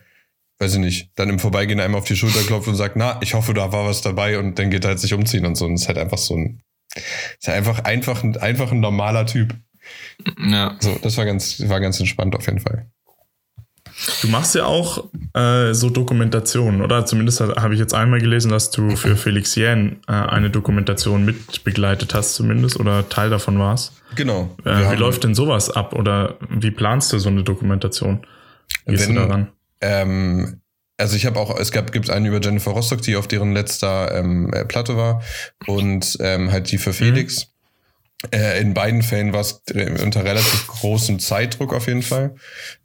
weiß ich nicht, dann im Vorbeigehen einmal auf die Schulter klopft und sagt, na, ich hoffe, da war was dabei und dann geht er halt sich umziehen und so. Und ist halt einfach so ein ist einfach, einfach, ein, einfach ein normaler Typ. Ja. So, das war ganz, war ganz entspannt auf jeden Fall. Du machst ja auch äh, so Dokumentationen, oder? Zumindest habe ich jetzt einmal gelesen, dass du für Felix Jähn äh, eine Dokumentation mitbegleitet hast, zumindest, oder Teil davon warst. Genau. Äh, wie läuft denn sowas ab? Oder wie planst du so eine Dokumentation? Wie gehst Wenn, du daran? Ähm, also ich habe auch, es gab, gibt einen über Jennifer Rostock, die auf deren letzter ähm, äh, Platte war und ähm, halt die für Felix. Mhm. Äh, in beiden Fällen war es unter relativ großem Zeitdruck auf jeden Fall.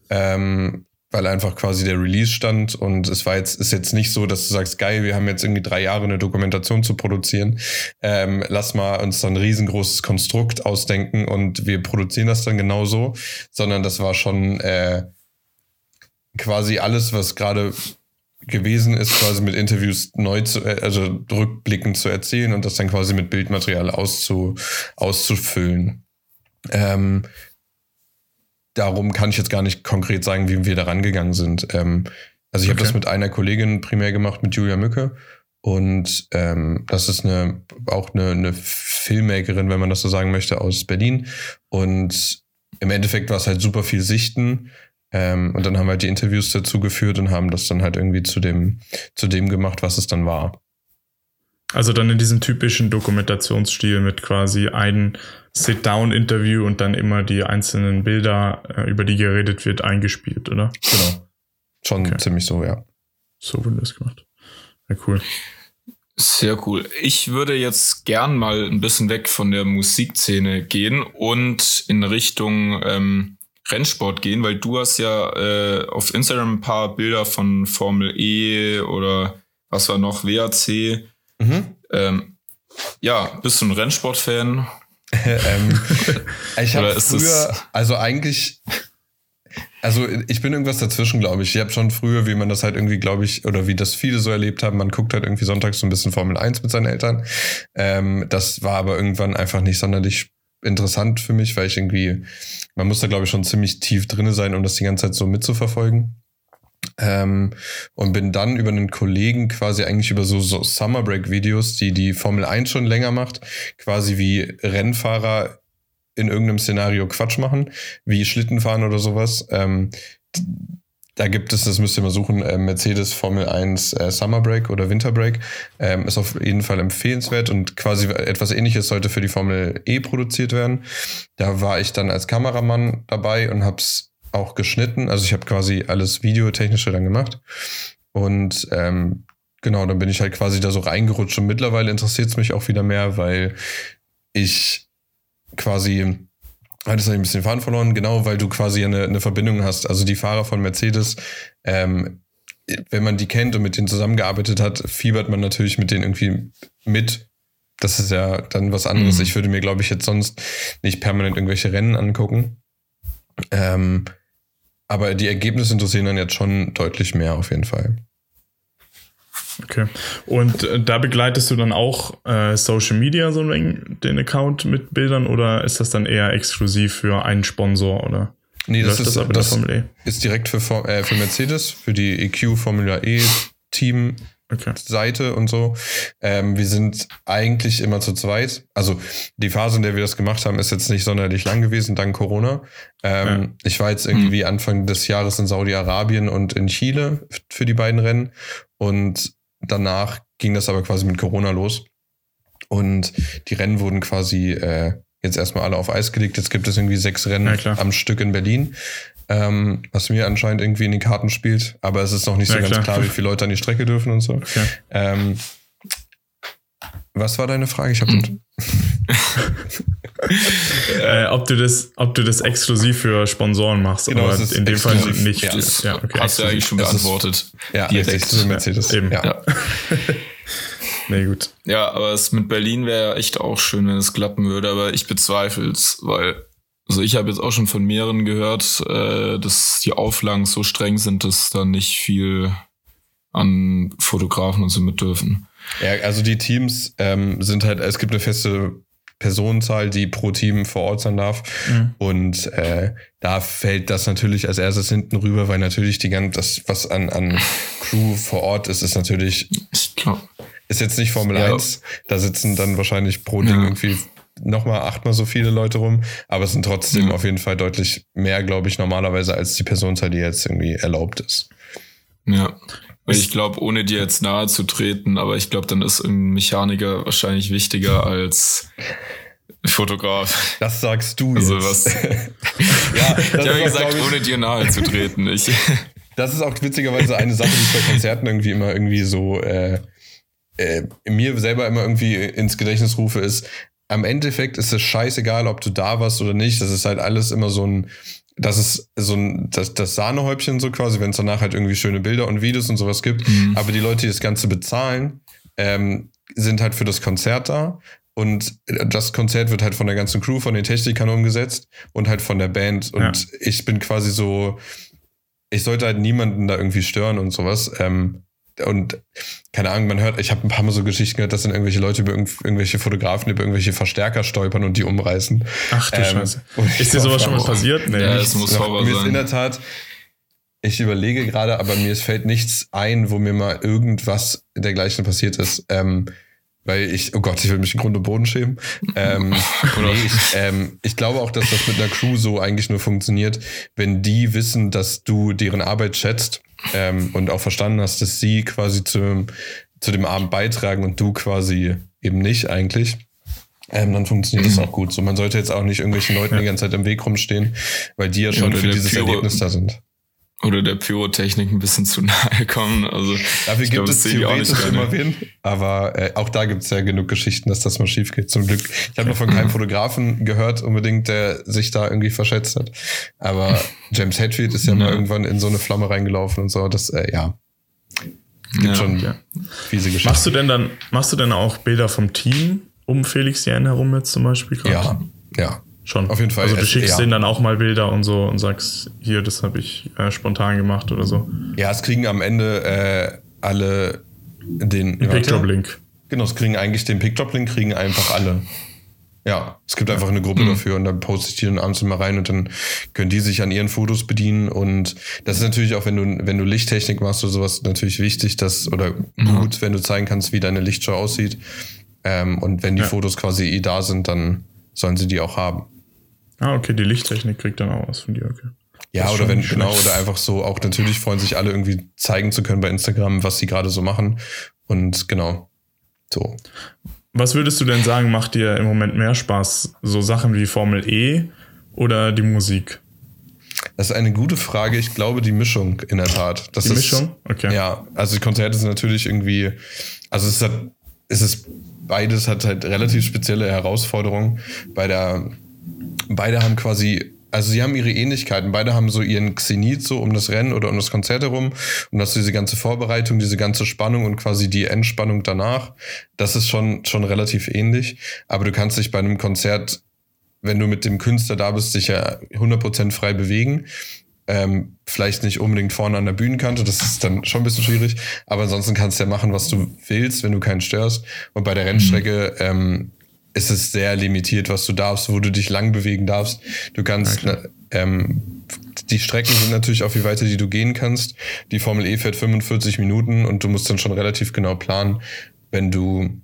Ähm, weil einfach quasi der Release stand und es war jetzt, ist jetzt nicht so, dass du sagst, geil, wir haben jetzt irgendwie drei Jahre eine Dokumentation zu produzieren. Ähm, lass mal uns dann ein riesengroßes Konstrukt ausdenken und wir produzieren das dann genauso, sondern das war schon äh, quasi alles, was gerade gewesen ist, quasi mit Interviews neu zu, äh, also rückblickend zu erzählen und das dann quasi mit Bildmaterial auszu, auszufüllen. Ähm, darum kann ich jetzt gar nicht konkret sagen, wie wir da rangegangen sind. Ähm, also ich okay. habe das mit einer Kollegin primär gemacht, mit Julia Mücke. Und ähm, das ist eine auch eine, eine Filmmakerin, wenn man das so sagen möchte, aus Berlin. Und im Endeffekt war es halt super viel Sichten ähm, und dann haben wir halt die Interviews dazu geführt und haben das dann halt irgendwie zu dem, zu dem gemacht, was es dann war. Also dann in diesem typischen Dokumentationsstil mit quasi ein Sit-Down-Interview und dann immer die einzelnen Bilder, äh, über die geredet wird, eingespielt, oder? Genau. Schon okay. ziemlich so, ja. So wurde das gemacht. Ja, cool. Sehr cool. Ich würde jetzt gern mal ein bisschen weg von der Musikszene gehen und in Richtung ähm, Rennsport gehen, weil du hast ja äh, auf Instagram ein paar Bilder von Formel E oder was war noch, WAC. Mhm. Ähm, ja, bist du ein Rennsport-Fan? ähm, ich habe früher, also eigentlich, also ich bin irgendwas dazwischen, glaube ich. Ich habe schon früher, wie man das halt irgendwie, glaube ich, oder wie das viele so erlebt haben, man guckt halt irgendwie sonntags so ein bisschen Formel 1 mit seinen Eltern. Ähm, das war aber irgendwann einfach nicht sonderlich interessant für mich, weil ich irgendwie, man muss da glaube ich schon ziemlich tief drinne sein, um das die ganze Zeit so mitzuverfolgen. Ähm, und bin dann über einen Kollegen quasi eigentlich über so, so Summer Break Videos, die die Formel 1 schon länger macht, quasi wie Rennfahrer in irgendeinem Szenario Quatsch machen, wie Schlittenfahren oder sowas. Ähm, da gibt es, das müsst ihr mal suchen, äh, Mercedes Formel 1 äh, Summer Break oder Winter Break. Ähm, ist auf jeden Fall empfehlenswert und quasi etwas ähnliches sollte für die Formel E produziert werden. Da war ich dann als Kameramann dabei und hab's auch geschnitten. Also ich habe quasi alles Videotechnische dann gemacht. Und ähm, genau, dann bin ich halt quasi da so reingerutscht und mittlerweile interessiert es mich auch wieder mehr, weil ich quasi Hattest du ein bisschen Fahren verloren, genau, weil du quasi eine, eine Verbindung hast. Also die Fahrer von Mercedes, ähm, wenn man die kennt und mit denen zusammengearbeitet hat, fiebert man natürlich mit denen irgendwie mit. Das ist ja dann was anderes. Mhm. Ich würde mir, glaube ich, jetzt sonst nicht permanent irgendwelche Rennen angucken. Ähm, aber die Ergebnisse interessieren dann jetzt schon deutlich mehr auf jeden Fall. Okay. Und äh, da begleitest du dann auch äh, Social Media so den Account mit Bildern oder ist das dann eher exklusiv für einen Sponsor oder? Nee, das, ist, das, das e? ist direkt für, äh, für Mercedes, für die EQ Formula E Team okay. Seite und so. Ähm, wir sind eigentlich immer zu zweit. Also die Phase, in der wir das gemacht haben, ist jetzt nicht sonderlich lang gewesen, dank Corona. Ähm, ja. Ich war jetzt irgendwie mhm. Anfang des Jahres in Saudi-Arabien und in Chile für die beiden Rennen. Und danach ging das aber quasi mit Corona los. Und die Rennen wurden quasi äh, jetzt erstmal alle auf Eis gelegt. Jetzt gibt es irgendwie sechs Rennen ja, am Stück in Berlin ähm, was mir anscheinend irgendwie in die Karten spielt. Aber es ist noch nicht so ja, ganz klar. klar, wie viele Leute an die Strecke dürfen und so. Okay. Ähm, was war deine Frage? Ich habe äh, ob du das, ob du das exklusiv für Sponsoren machst, genau, aber in dem Fall nicht. Ja, das ja, okay. hast du ja eigentlich schon beantwortet. Ist, ja, direkt. Richtig, Mercedes. Ja, eben. Ja. nee, gut. Ja, aber es mit Berlin wäre echt auch schön, wenn es klappen würde, aber ich bezweifle es, weil also ich habe jetzt auch schon von mehreren gehört, äh, dass die Auflagen so streng sind, dass da nicht viel an Fotografen und so mit dürfen. Ja, also die Teams ähm, sind halt, es gibt eine feste Personenzahl, die pro Team vor Ort sein darf. Mhm. Und äh, da fällt das natürlich als erstes hinten rüber, weil natürlich die ganze, das, was an, an Crew vor Ort ist, ist natürlich. Ich glaub. Ist jetzt nicht Formel ja. 1. Da sitzen dann wahrscheinlich pro Ding ja. irgendwie nochmal achtmal so viele Leute rum, aber es sind trotzdem ja. auf jeden Fall deutlich mehr, glaube ich, normalerweise als die Personenzahl, die jetzt irgendwie erlaubt ist. Ja. Ich glaube, ohne dir jetzt nahe zu treten, aber ich glaube, dann ist ein Mechaniker wahrscheinlich wichtiger als Fotograf. Das sagst du also jetzt. Was, ja, ich habe gesagt, ohne dir nahe zu treten. Ich, das ist auch witzigerweise eine Sache, die ich bei Konzerten irgendwie immer irgendwie so äh, äh, mir selber immer irgendwie ins Gedächtnis rufe, ist, am Endeffekt ist es scheißegal, ob du da warst oder nicht. Das ist halt alles immer so ein, das ist so ein, das, das Sahnehäubchen so quasi, wenn es danach halt irgendwie schöne Bilder und Videos und sowas gibt. Mhm. Aber die Leute, die das Ganze bezahlen, ähm, sind halt für das Konzert da. Und das Konzert wird halt von der ganzen Crew, von den Technikern umgesetzt und halt von der Band. Und ja. ich bin quasi so, ich sollte halt niemanden da irgendwie stören und sowas. Ähm, und keine Ahnung, man hört, ich habe ein paar Mal so Geschichten gehört, dass dann irgendwelche Leute über irgendwelche Fotografen über irgendwelche Verstärker stolpern und die umreißen. Ach du ähm, Scheiße. Ist dir sowas schon mal passiert? Nee, ja, es muss vorbei sein. Mir ist in der Tat, ich überlege gerade, aber mir fällt nichts ein, wo mir mal irgendwas dergleichen passiert ist. Ähm, weil ich, oh Gott, ich will mich in Grund und Boden schämen. Ähm, ähm, ich glaube auch, dass das mit einer Crew so eigentlich nur funktioniert, wenn die wissen, dass du deren Arbeit schätzt ähm, und auch verstanden hast, dass sie quasi zu, zu dem Abend beitragen und du quasi eben nicht eigentlich. Ähm, dann funktioniert das auch gut. So, man sollte jetzt auch nicht irgendwelchen Leuten die ganze Zeit im Weg rumstehen, weil die ja schon ja, für dieses Pyro, Erlebnis da sind oder der Pyrotechnik ein bisschen zu nahe kommen. Also Dafür gibt glaub, es theoretisch immer wen, aber äh, auch da gibt es ja genug Geschichten, dass das mal schief geht. Zum Glück. Ich habe noch von keinem Fotografen gehört, unbedingt, der sich da irgendwie verschätzt hat. Aber James Hetfield ist ja, ja. mal irgendwann in so eine Flamme reingelaufen und so. Das, äh, ja. Gibt ja, schon ja. fiese Geschichten. Machst du denn dann, machst du denn auch Bilder vom Team um Felix Jan herum jetzt zum Beispiel? Grad? Ja, ja. Schon. Auf jeden Fall. Also du schickst ja. denen dann auch mal Bilder und so und sagst, hier, das habe ich äh, spontan gemacht oder so. Ja, es kriegen am Ende äh, alle den Pickdrop-Link. Genau, es kriegen eigentlich den Pickdrop-Link, kriegen einfach alle. Ja, es gibt einfach eine Gruppe mhm. dafür und dann poste ich die dann abends immer rein und dann können die sich an ihren Fotos bedienen und das ist natürlich auch, wenn du, wenn du Lichttechnik machst oder sowas, natürlich wichtig, dass, oder mhm. gut, wenn du zeigen kannst, wie deine Lichtshow aussieht. Ähm, und wenn die ja. Fotos quasi eh da sind, dann sollen sie die auch haben. Ah, okay, die Lichttechnik kriegt dann auch was von dir, okay. Ja, oder wenn, genau, oder einfach so, auch natürlich freuen sich alle irgendwie zeigen zu können bei Instagram, was sie gerade so machen. Und genau, so. Was würdest du denn sagen, macht dir im Moment mehr Spaß? So Sachen wie Formel E oder die Musik? Das ist eine gute Frage. Ich glaube, die Mischung in der Tat. Das die ist, Mischung? Okay. Ja, also die Konzerte sind natürlich irgendwie, also es ist, halt, es ist beides hat halt relativ spezielle Herausforderungen. Bei der beide haben quasi, also sie haben ihre Ähnlichkeiten. Beide haben so ihren Xenit so um das Rennen oder um das Konzert herum. Und das diese ganze Vorbereitung, diese ganze Spannung und quasi die Entspannung danach. Das ist schon, schon relativ ähnlich. Aber du kannst dich bei einem Konzert, wenn du mit dem Künstler da bist, dich ja 100% frei bewegen. Ähm, vielleicht nicht unbedingt vorne an der Bühnenkante, das ist dann schon ein bisschen schwierig, aber ansonsten kannst du ja machen, was du willst, wenn du keinen störst. Und bei der Rennstrecke ähm, ist es sehr limitiert, was du darfst, wo du dich lang bewegen darfst. Du kannst, okay. ähm, die Strecken sind natürlich auch, wie weiter die du gehen kannst. Die Formel E fährt 45 Minuten und du musst dann schon relativ genau planen, wenn du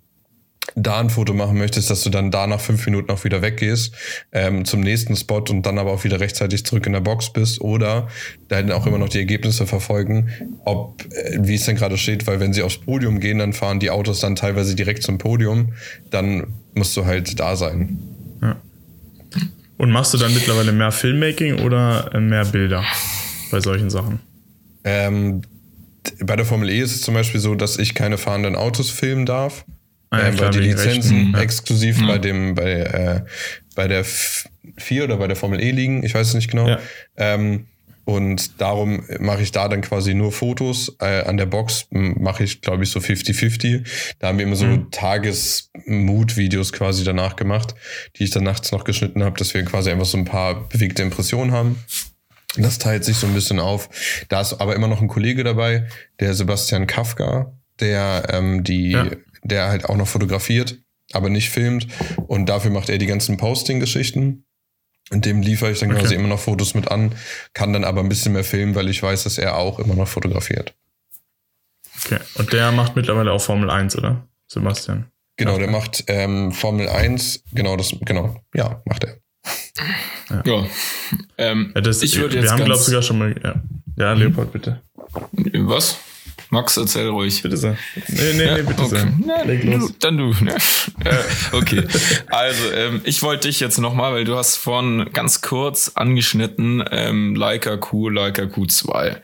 da ein Foto machen möchtest, dass du dann da nach fünf Minuten auch wieder weggehst ähm, zum nächsten Spot und dann aber auch wieder rechtzeitig zurück in der Box bist oder dann auch immer noch die Ergebnisse verfolgen, ob äh, wie es denn gerade steht, weil wenn sie aufs Podium gehen, dann fahren die Autos dann teilweise direkt zum Podium, dann musst du halt da sein. Ja. Und machst du dann mittlerweile mehr Filmmaking oder äh, mehr Bilder bei solchen Sachen? Ähm, bei der Formel E ist es zum Beispiel so, dass ich keine fahrenden Autos filmen darf. Ah, ja, ähm, weil die Lizenzen ja. exklusiv mhm. bei dem, bei, äh, bei der 4 oder bei der Formel E liegen, ich weiß es nicht genau. Ja. Ähm, und darum mache ich da dann quasi nur Fotos. Äh, an der Box mache ich, glaube ich, so 50-50. Da haben wir immer so mhm. Tages-Mood-Videos quasi danach gemacht, die ich dann nachts noch geschnitten habe, dass wir quasi einfach so ein paar bewegte Impressionen haben. Das teilt sich so ein bisschen auf. Da ist aber immer noch ein Kollege dabei, der Sebastian Kafka, der ähm, die ja der halt auch noch fotografiert, aber nicht filmt. Und dafür macht er die ganzen Posting-Geschichten. Und dem liefere ich dann okay. quasi immer noch Fotos mit an, kann dann aber ein bisschen mehr filmen, weil ich weiß, dass er auch immer noch fotografiert. Okay. Und der macht mittlerweile auch Formel 1, oder? Sebastian. Genau, der macht ähm, Formel 1, genau das, genau, ja, macht er. Ja. ja. Ähm, ja das, ich würde jetzt. Wir haben, glaube ich, sogar schon mal. Ja, ja Leopold, bitte. Was? Max, erzähl ruhig. Bitte sehr. Nee, nee, ja, nee, bitte okay. sehr. Leg los. Du, dann du. Ne? äh, okay. Also, ähm, ich wollte dich jetzt nochmal, weil du hast vorhin ganz kurz angeschnitten, ähm, Leica Q, Leica Q2.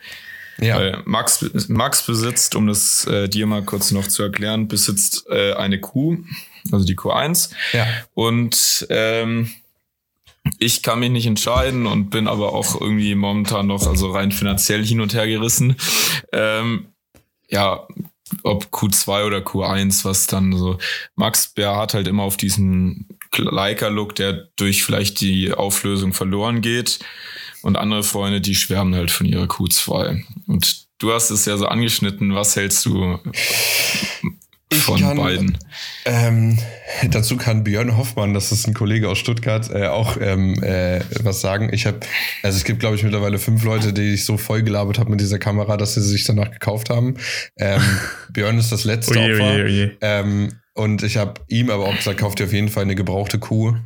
Ja. Weil Max, Max besitzt, um das äh, dir mal kurz noch zu erklären, besitzt äh, eine Q, also die Q1. Ja. Und ähm, ich kann mich nicht entscheiden und bin aber auch irgendwie momentan noch, also rein finanziell hin und her gerissen. Ähm, ja, ob Q2 oder Q1, was dann so. Max hat halt immer auf diesen Leica-Look, der durch vielleicht die Auflösung verloren geht. Und andere Freunde, die schwärmen halt von ihrer Q2. Und du hast es ja so angeschnitten. Was hältst du von kann, beiden? Ähm, dazu kann Björn Hoffmann, das ist ein Kollege aus Stuttgart, äh, auch ähm, äh, was sagen. Ich habe, also es gibt, glaube ich, mittlerweile fünf Leute, die ich so voll gelabert habe mit dieser Kamera, dass sie sich danach gekauft haben. Ähm, Björn ist das letzte oje, Opfer. Oje, oje. Ähm, und ich habe ihm aber auch gesagt, kauft ihr auf jeden Fall eine gebrauchte Kuh,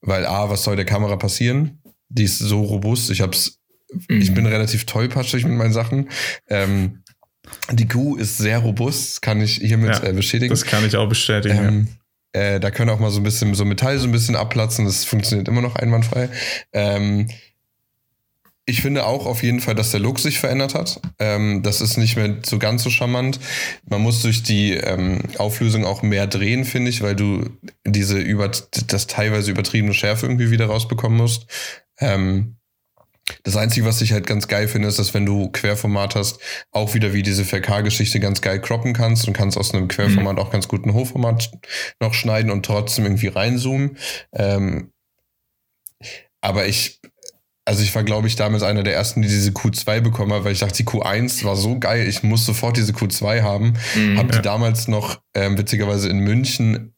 weil a, was soll der Kamera passieren? Die ist so robust. Ich hab's, mhm. ich bin relativ tollpatschig mit meinen Sachen. Ähm, die Kuh ist sehr robust, kann ich hiermit ja, äh, bestätigen. Das kann ich auch bestätigen. Ähm, äh, da können auch mal so ein bisschen so Metall so ein bisschen abplatzen. Das funktioniert immer noch einwandfrei. Ähm, ich finde auch auf jeden Fall, dass der Look sich verändert hat. Ähm, das ist nicht mehr so ganz so charmant. Man muss durch die ähm, Auflösung auch mehr drehen, finde ich, weil du diese über das teilweise übertriebene Schärfe irgendwie wieder rausbekommen musst. Ähm, das Einzige, was ich halt ganz geil finde, ist, dass wenn du Querformat hast, auch wieder wie diese 4K-Geschichte ganz geil croppen kannst und kannst aus einem Querformat mhm. auch ganz gut ein Hochformat noch schneiden und trotzdem irgendwie reinzoomen. Ähm, aber ich, also ich war, glaube ich, damals einer der ersten, die diese Q2 bekommen hat, weil ich dachte, die Q1 war so geil, ich muss sofort diese Q2 haben. Mhm, Hab die ja. damals noch ähm, witzigerweise in München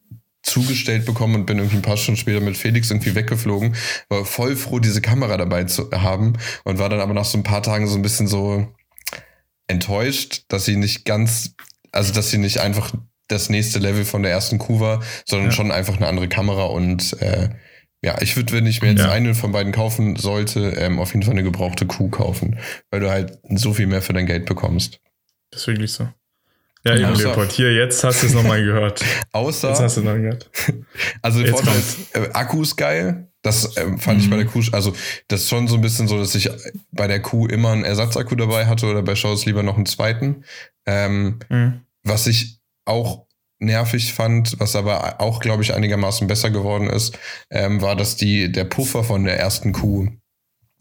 zugestellt bekommen und bin irgendwie ein paar Stunden später mit Felix irgendwie weggeflogen. War voll froh, diese Kamera dabei zu haben und war dann aber nach so ein paar Tagen so ein bisschen so enttäuscht, dass sie nicht ganz, also dass sie nicht einfach das nächste Level von der ersten Kuh war, sondern ja. schon einfach eine andere Kamera und äh, ja, ich würde, wenn ich mir jetzt ja. eine von beiden kaufen sollte, ähm, auf jeden Fall eine gebrauchte Kuh kaufen, weil du halt so viel mehr für dein Geld bekommst. Das ist wirklich so. Ja, eben, Leopold. Hier, jetzt hast du es nochmal gehört. Außer. Jetzt hast du es noch gehört. Also, der Vorteil ist, äh, Akku ist geil. Das äh, fand mhm. ich bei der Kuh, also das ist schon so ein bisschen so, dass ich bei der Kuh immer einen Ersatzakku dabei hatte oder bei Shows lieber noch einen zweiten. Ähm, mhm. Was ich auch nervig fand, was aber auch, glaube ich, einigermaßen besser geworden ist, ähm, war, dass die, der Puffer von der ersten Kuh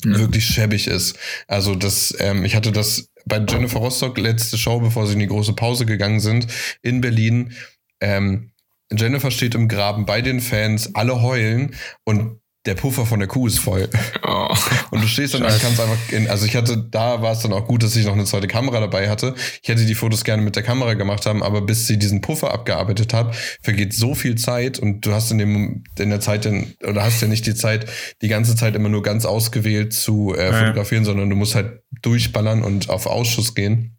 mhm. wirklich schäbig ist. Also das, ähm, ich hatte das bei Jennifer Rostock, letzte Show, bevor sie in die große Pause gegangen sind, in Berlin. Ähm, Jennifer steht im Graben bei den Fans, alle heulen und der Puffer von der Kuh ist voll. Oh, und du stehst dann und kannst einfach, in, also ich hatte, da war es dann auch gut, dass ich noch eine zweite Kamera dabei hatte. Ich hätte die Fotos gerne mit der Kamera gemacht haben, aber bis sie diesen Puffer abgearbeitet hat, vergeht so viel Zeit und du hast in dem, in der Zeit, in, oder hast ja nicht die Zeit, die ganze Zeit immer nur ganz ausgewählt zu äh, fotografieren, ja. sondern du musst halt durchballern und auf Ausschuss gehen.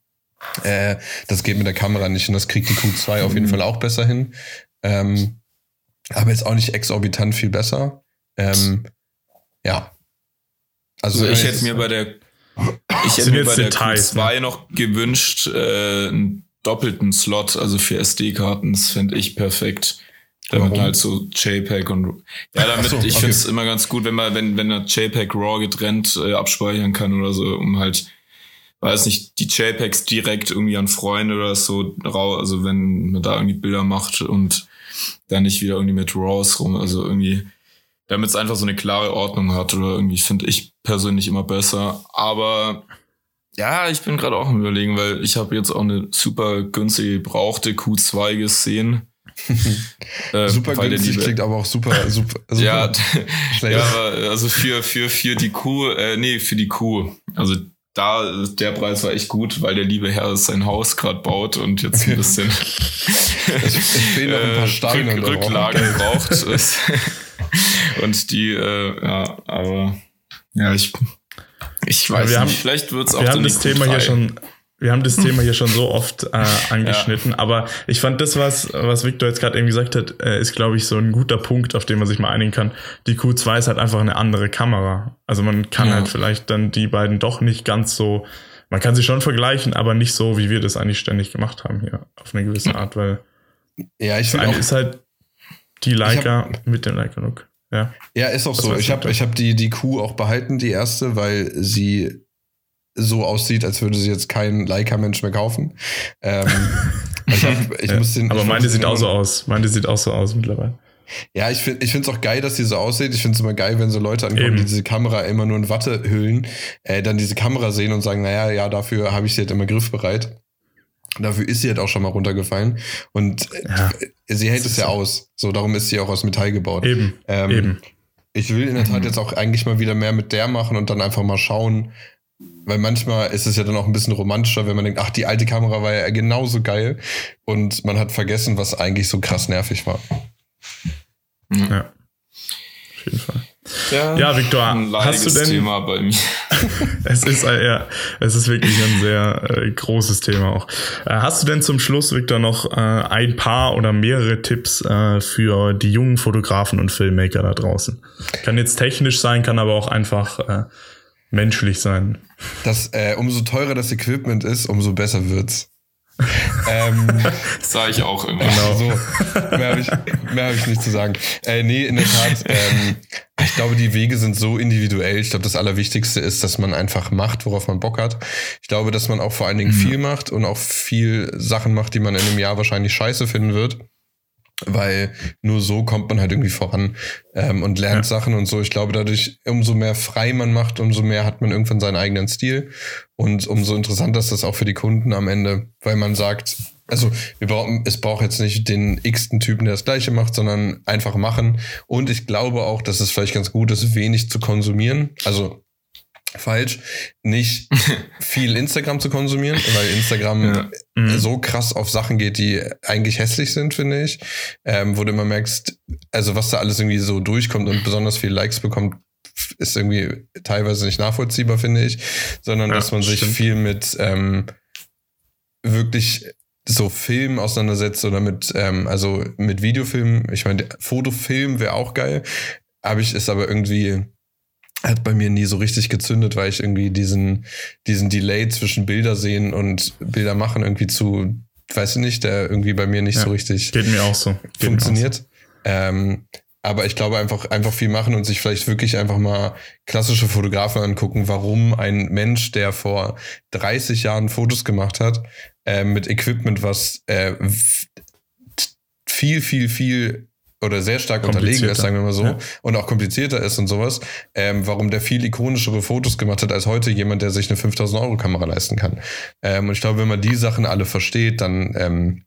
Äh, das geht mit der Kamera nicht und das kriegt die Q2 auf jeden mhm. Fall auch besser hin. Ähm, aber jetzt auch nicht exorbitant viel besser. Ähm, ja. Also, also ich hätte mir bei der ich hätte mir bei der Details, Q2 ne? noch gewünscht, äh, einen doppelten Slot, also für SD-Karten, das fände ich perfekt. Damit Warum? halt so JPEG und ja, damit so, ich okay. finde es immer ganz gut, wenn man, wenn, wenn er JPEG RAW getrennt äh, abspeichern kann oder so, um halt weiß nicht, die JPEGs direkt irgendwie an Freunde oder so rau, also wenn man da irgendwie Bilder macht und dann nicht wieder irgendwie mit RAWs rum, also irgendwie, damit es einfach so eine klare Ordnung hat oder irgendwie finde ich persönlich immer besser. Aber ja, ich bin gerade auch am überlegen, weil ich habe jetzt auch eine super günstige gebrauchte Q2 gesehen. äh, super günstig klingt aber auch super, super, super ja, ja, aber also für, für, für die Kuh, äh, nee, für die Kuh. Also da, der Preis war echt gut, weil der liebe Herr sein Haus gerade baut und jetzt ein bisschen es, es fehlen noch ein paar äh, Steine Rück, Rücklagen braucht. Und die, äh, ja, aber ja, ich, ich weiß ja, nicht, haben, vielleicht wird es auch Wir haben das Thema hier schon wir haben das Thema hier schon so oft äh, angeschnitten, ja. aber ich fand das, was, was Victor jetzt gerade eben gesagt hat, äh, ist, glaube ich, so ein guter Punkt, auf den man sich mal einigen kann. Die Q2 ist halt einfach eine andere Kamera. Also man kann ja. halt vielleicht dann die beiden doch nicht ganz so, man kann sie schon vergleichen, aber nicht so, wie wir das eigentlich ständig gemacht haben hier, auf eine gewisse Art, weil ja, ich finde ist halt die Leica hab, mit dem Leica Look. Ja. ja, ist auch das so. Ich habe ich hab die, die Q auch behalten, die erste, weil sie so aussieht, als würde sie jetzt kein Leica-Mensch mehr kaufen. Ähm, ich hab, ich ja, den, aber meine sieht auch so aus. Meine sieht auch so aus mittlerweile. Ja, ich finde ich auch geil, dass sie so aussieht. Ich finde es immer geil, wenn so Leute ankommen, Eben. die diese Kamera immer nur in Watte hüllen, äh, dann diese Kamera sehen und sagen, naja, ja, dafür habe ich sie halt immer griffbereit. Dafür ist sie halt auch schon mal runtergefallen. Und äh, ja. sie hält es ja aus. So, darum ist sie auch aus Metall gebaut. Eben. Ähm, Eben. Ich will in der Tat mhm. jetzt auch eigentlich mal wieder mehr mit der machen und dann einfach mal schauen, weil manchmal ist es ja dann auch ein bisschen romantischer, wenn man denkt, ach, die alte Kamera war ja genauso geil und man hat vergessen, was eigentlich so krass nervig war. Ja, auf jeden Fall. Ja, ja Victor, hast du denn Thema bei mir? es ist äh, ja, es ist wirklich ein sehr äh, großes Thema auch. Äh, hast du denn zum Schluss, Victor, noch äh, ein paar oder mehrere Tipps äh, für die jungen Fotografen und Filmmaker da draußen? Kann jetzt technisch sein, kann aber auch einfach äh, menschlich sein. Das, äh, umso teurer das Equipment ist, umso besser wird's. Ähm, das sage ich auch immer. Genau. So, mehr habe ich, hab ich nicht zu sagen. Äh, nee, in der Tat, ähm, ich glaube, die Wege sind so individuell. Ich glaube, das Allerwichtigste ist, dass man einfach macht, worauf man Bock hat. Ich glaube, dass man auch vor allen Dingen mhm. viel macht und auch viel Sachen macht, die man in einem Jahr wahrscheinlich scheiße finden wird weil nur so kommt man halt irgendwie voran ähm, und lernt ja. Sachen und so. Ich glaube, dadurch, umso mehr frei man macht, umso mehr hat man irgendwann seinen eigenen Stil und umso interessanter ist das auch für die Kunden am Ende, weil man sagt, also wir brauchen, es braucht jetzt nicht den x-ten Typen, der das gleiche macht, sondern einfach machen. Und ich glaube auch, dass es vielleicht ganz gut ist, wenig zu konsumieren. Also falsch, nicht viel Instagram zu konsumieren, weil Instagram ja. mhm. so krass auf Sachen geht, die eigentlich hässlich sind, finde ich. Ähm, wo du immer merkst, also was da alles irgendwie so durchkommt und besonders viele Likes bekommt, ist irgendwie teilweise nicht nachvollziehbar, finde ich, sondern ja, dass man sich stimmt. viel mit ähm, wirklich so Film auseinandersetzt oder mit, ähm, also mit Videofilmen. Ich meine, Fotofilm wäre auch geil, habe ich, ist aber irgendwie hat bei mir nie so richtig gezündet, weil ich irgendwie diesen, diesen Delay zwischen Bilder sehen und Bilder machen irgendwie zu, weiß ich nicht, der irgendwie bei mir nicht ja, so richtig geht mir auch so. Geht funktioniert. Auch so. Ähm, aber ich glaube einfach, einfach viel machen und sich vielleicht wirklich einfach mal klassische Fotografen angucken, warum ein Mensch, der vor 30 Jahren Fotos gemacht hat, äh, mit Equipment, was äh, viel, viel, viel oder sehr stark unterlegen ist, sagen wir mal so, ja. und auch komplizierter ist und sowas, ähm, warum der viel ikonischere Fotos gemacht hat als heute jemand, der sich eine 5000 Euro Kamera leisten kann. Ähm, und ich glaube, wenn man die Sachen alle versteht, dann ähm,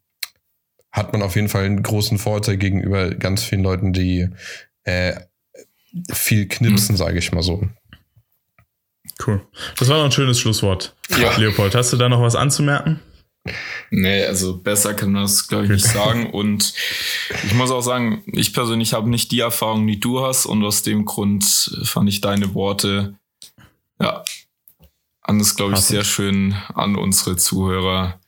hat man auf jeden Fall einen großen Vorteil gegenüber ganz vielen Leuten, die äh, viel knipsen, sage ich mal so. Cool. Das war noch ein schönes Schlusswort. Ja. Leopold, hast du da noch was anzumerken? Nee, also besser kann man das, glaube ich, nicht sagen. Und ich muss auch sagen, ich persönlich habe nicht die Erfahrung, die du hast. Und aus dem Grund fand ich deine Worte, ja, anders, glaube ich, sehr schön an unsere Zuhörer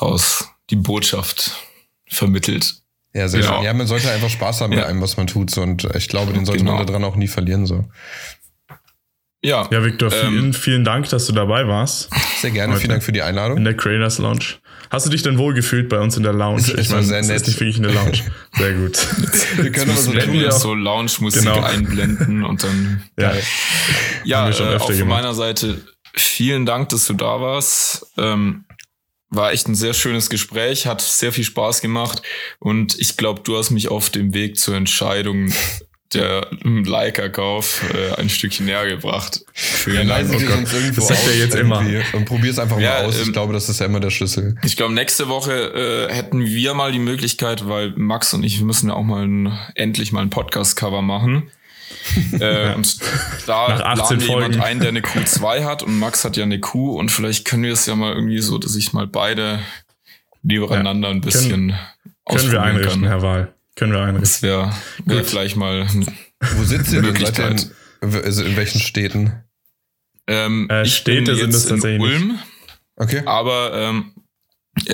raus die Botschaft vermittelt. Ja, sehr genau. schön. Ja, man sollte einfach Spaß haben ja. bei allem, was man tut. Und ich glaube, den sollte genau. man daran auch nie verlieren. So. Ja. Ja, Victor, vielen, ähm, vielen Dank, dass du dabei warst. Sehr gerne. Heute. Vielen Dank für die Einladung. In der Creators Lounge. Hast du dich denn wohl gefühlt bei uns in der Lounge? Ich, ich meine, sehr nett. ist nicht wirklich eine Lounge. Sehr gut. Wir können aber so, tun, so Lounge-Musik genau. einblenden und dann. Ja, ja äh, auch von meiner Seite vielen Dank, dass du da warst. Ähm, war echt ein sehr schönes Gespräch, hat sehr viel Spaß gemacht und ich glaube, du hast mich auf dem Weg zur Entscheidung der Leica-Kauf äh, ein Stückchen näher gebracht. Vielen ja, Dank. Oh irgendwo das sagt er jetzt immer. Und probier es einfach ja, mal aus. Ich ähm, glaube, das ist ja immer der Schlüssel. Ich glaube, nächste Woche äh, hätten wir mal die Möglichkeit, weil Max und ich müssen ja auch mal ein, endlich mal ein Podcast-Cover machen. äh, und da laden wir jemand ein, der eine Q2 hat und Max hat ja eine Q und vielleicht können wir es ja mal irgendwie so, dass ich mal beide nebeneinander ja, ein bisschen können, können wir einrichten, kann. Herr Wahl. Können wir einrichten. Das wäre wär vielleicht mal Wo sitzt ihr denn? Seid in, also in welchen Städten? Ähm, äh, ich Städte bin jetzt sind in Ulm. Okay. Aber ähm,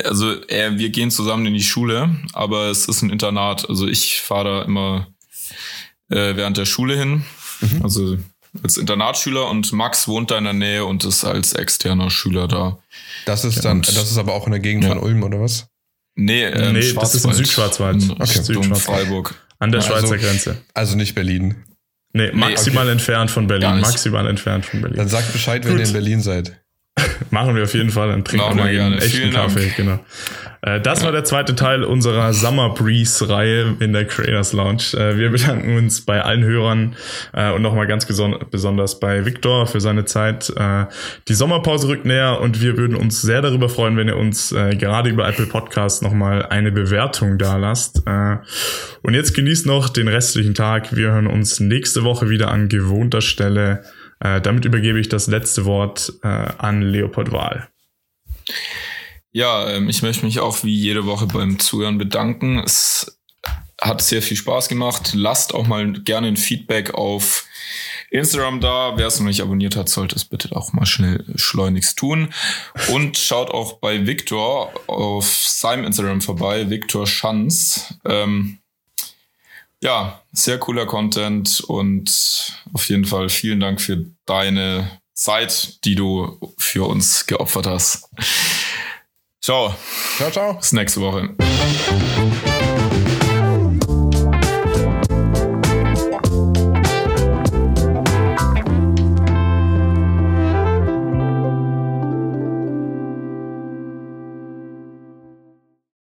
also äh, wir gehen zusammen in die Schule, aber es ist ein Internat. Also ich fahre da immer äh, während der Schule hin. Mhm. Also als Internatsschüler und Max wohnt da in der Nähe und ist als externer Schüler da. Das ist dann, und, das ist aber auch in der Gegend ja. von Ulm, oder was? Nee, ähm, nee das ist im Südschwarzwald. Okay. Südschwarzwald. Freiburg. An der Schweizer also, Grenze. Also nicht Berlin. Nee, maximal okay. entfernt von Berlin. Maximal entfernt von Berlin. Dann sagt Bescheid, wenn Gut. ihr in Berlin seid. Machen wir auf jeden Fall. Dann trinken wir mal einen echten Vielen Kaffee. Dank. Genau. Äh, das war der zweite Teil unserer Summer Breeze Reihe in der Creators Lounge. Äh, wir bedanken uns bei allen Hörern äh, und nochmal ganz besonders bei Victor für seine Zeit. Die Sommerpause rückt näher und wir würden uns sehr darüber freuen, wenn ihr uns gerade über Apple Podcasts nochmal eine Bewertung da lasst. Und jetzt genießt noch den restlichen Tag. Wir hören uns nächste Woche wieder an gewohnter Stelle. Damit übergebe ich das letzte Wort an Leopold Wahl. Ja, ähm, ich möchte mich auch wie jede Woche beim Zuhören bedanken. Es hat sehr viel Spaß gemacht. Lasst auch mal gerne ein Feedback auf Instagram da. Wer es noch nicht abonniert hat, sollte es bitte auch mal schnell schleunigst tun. Und schaut auch bei Victor auf seinem Instagram vorbei, Victor Schanz. Ähm, ja, sehr cooler Content und auf jeden Fall vielen Dank für deine Zeit, die du für uns geopfert hast. Ciao. Ciao, ciao. Bis nächste Woche.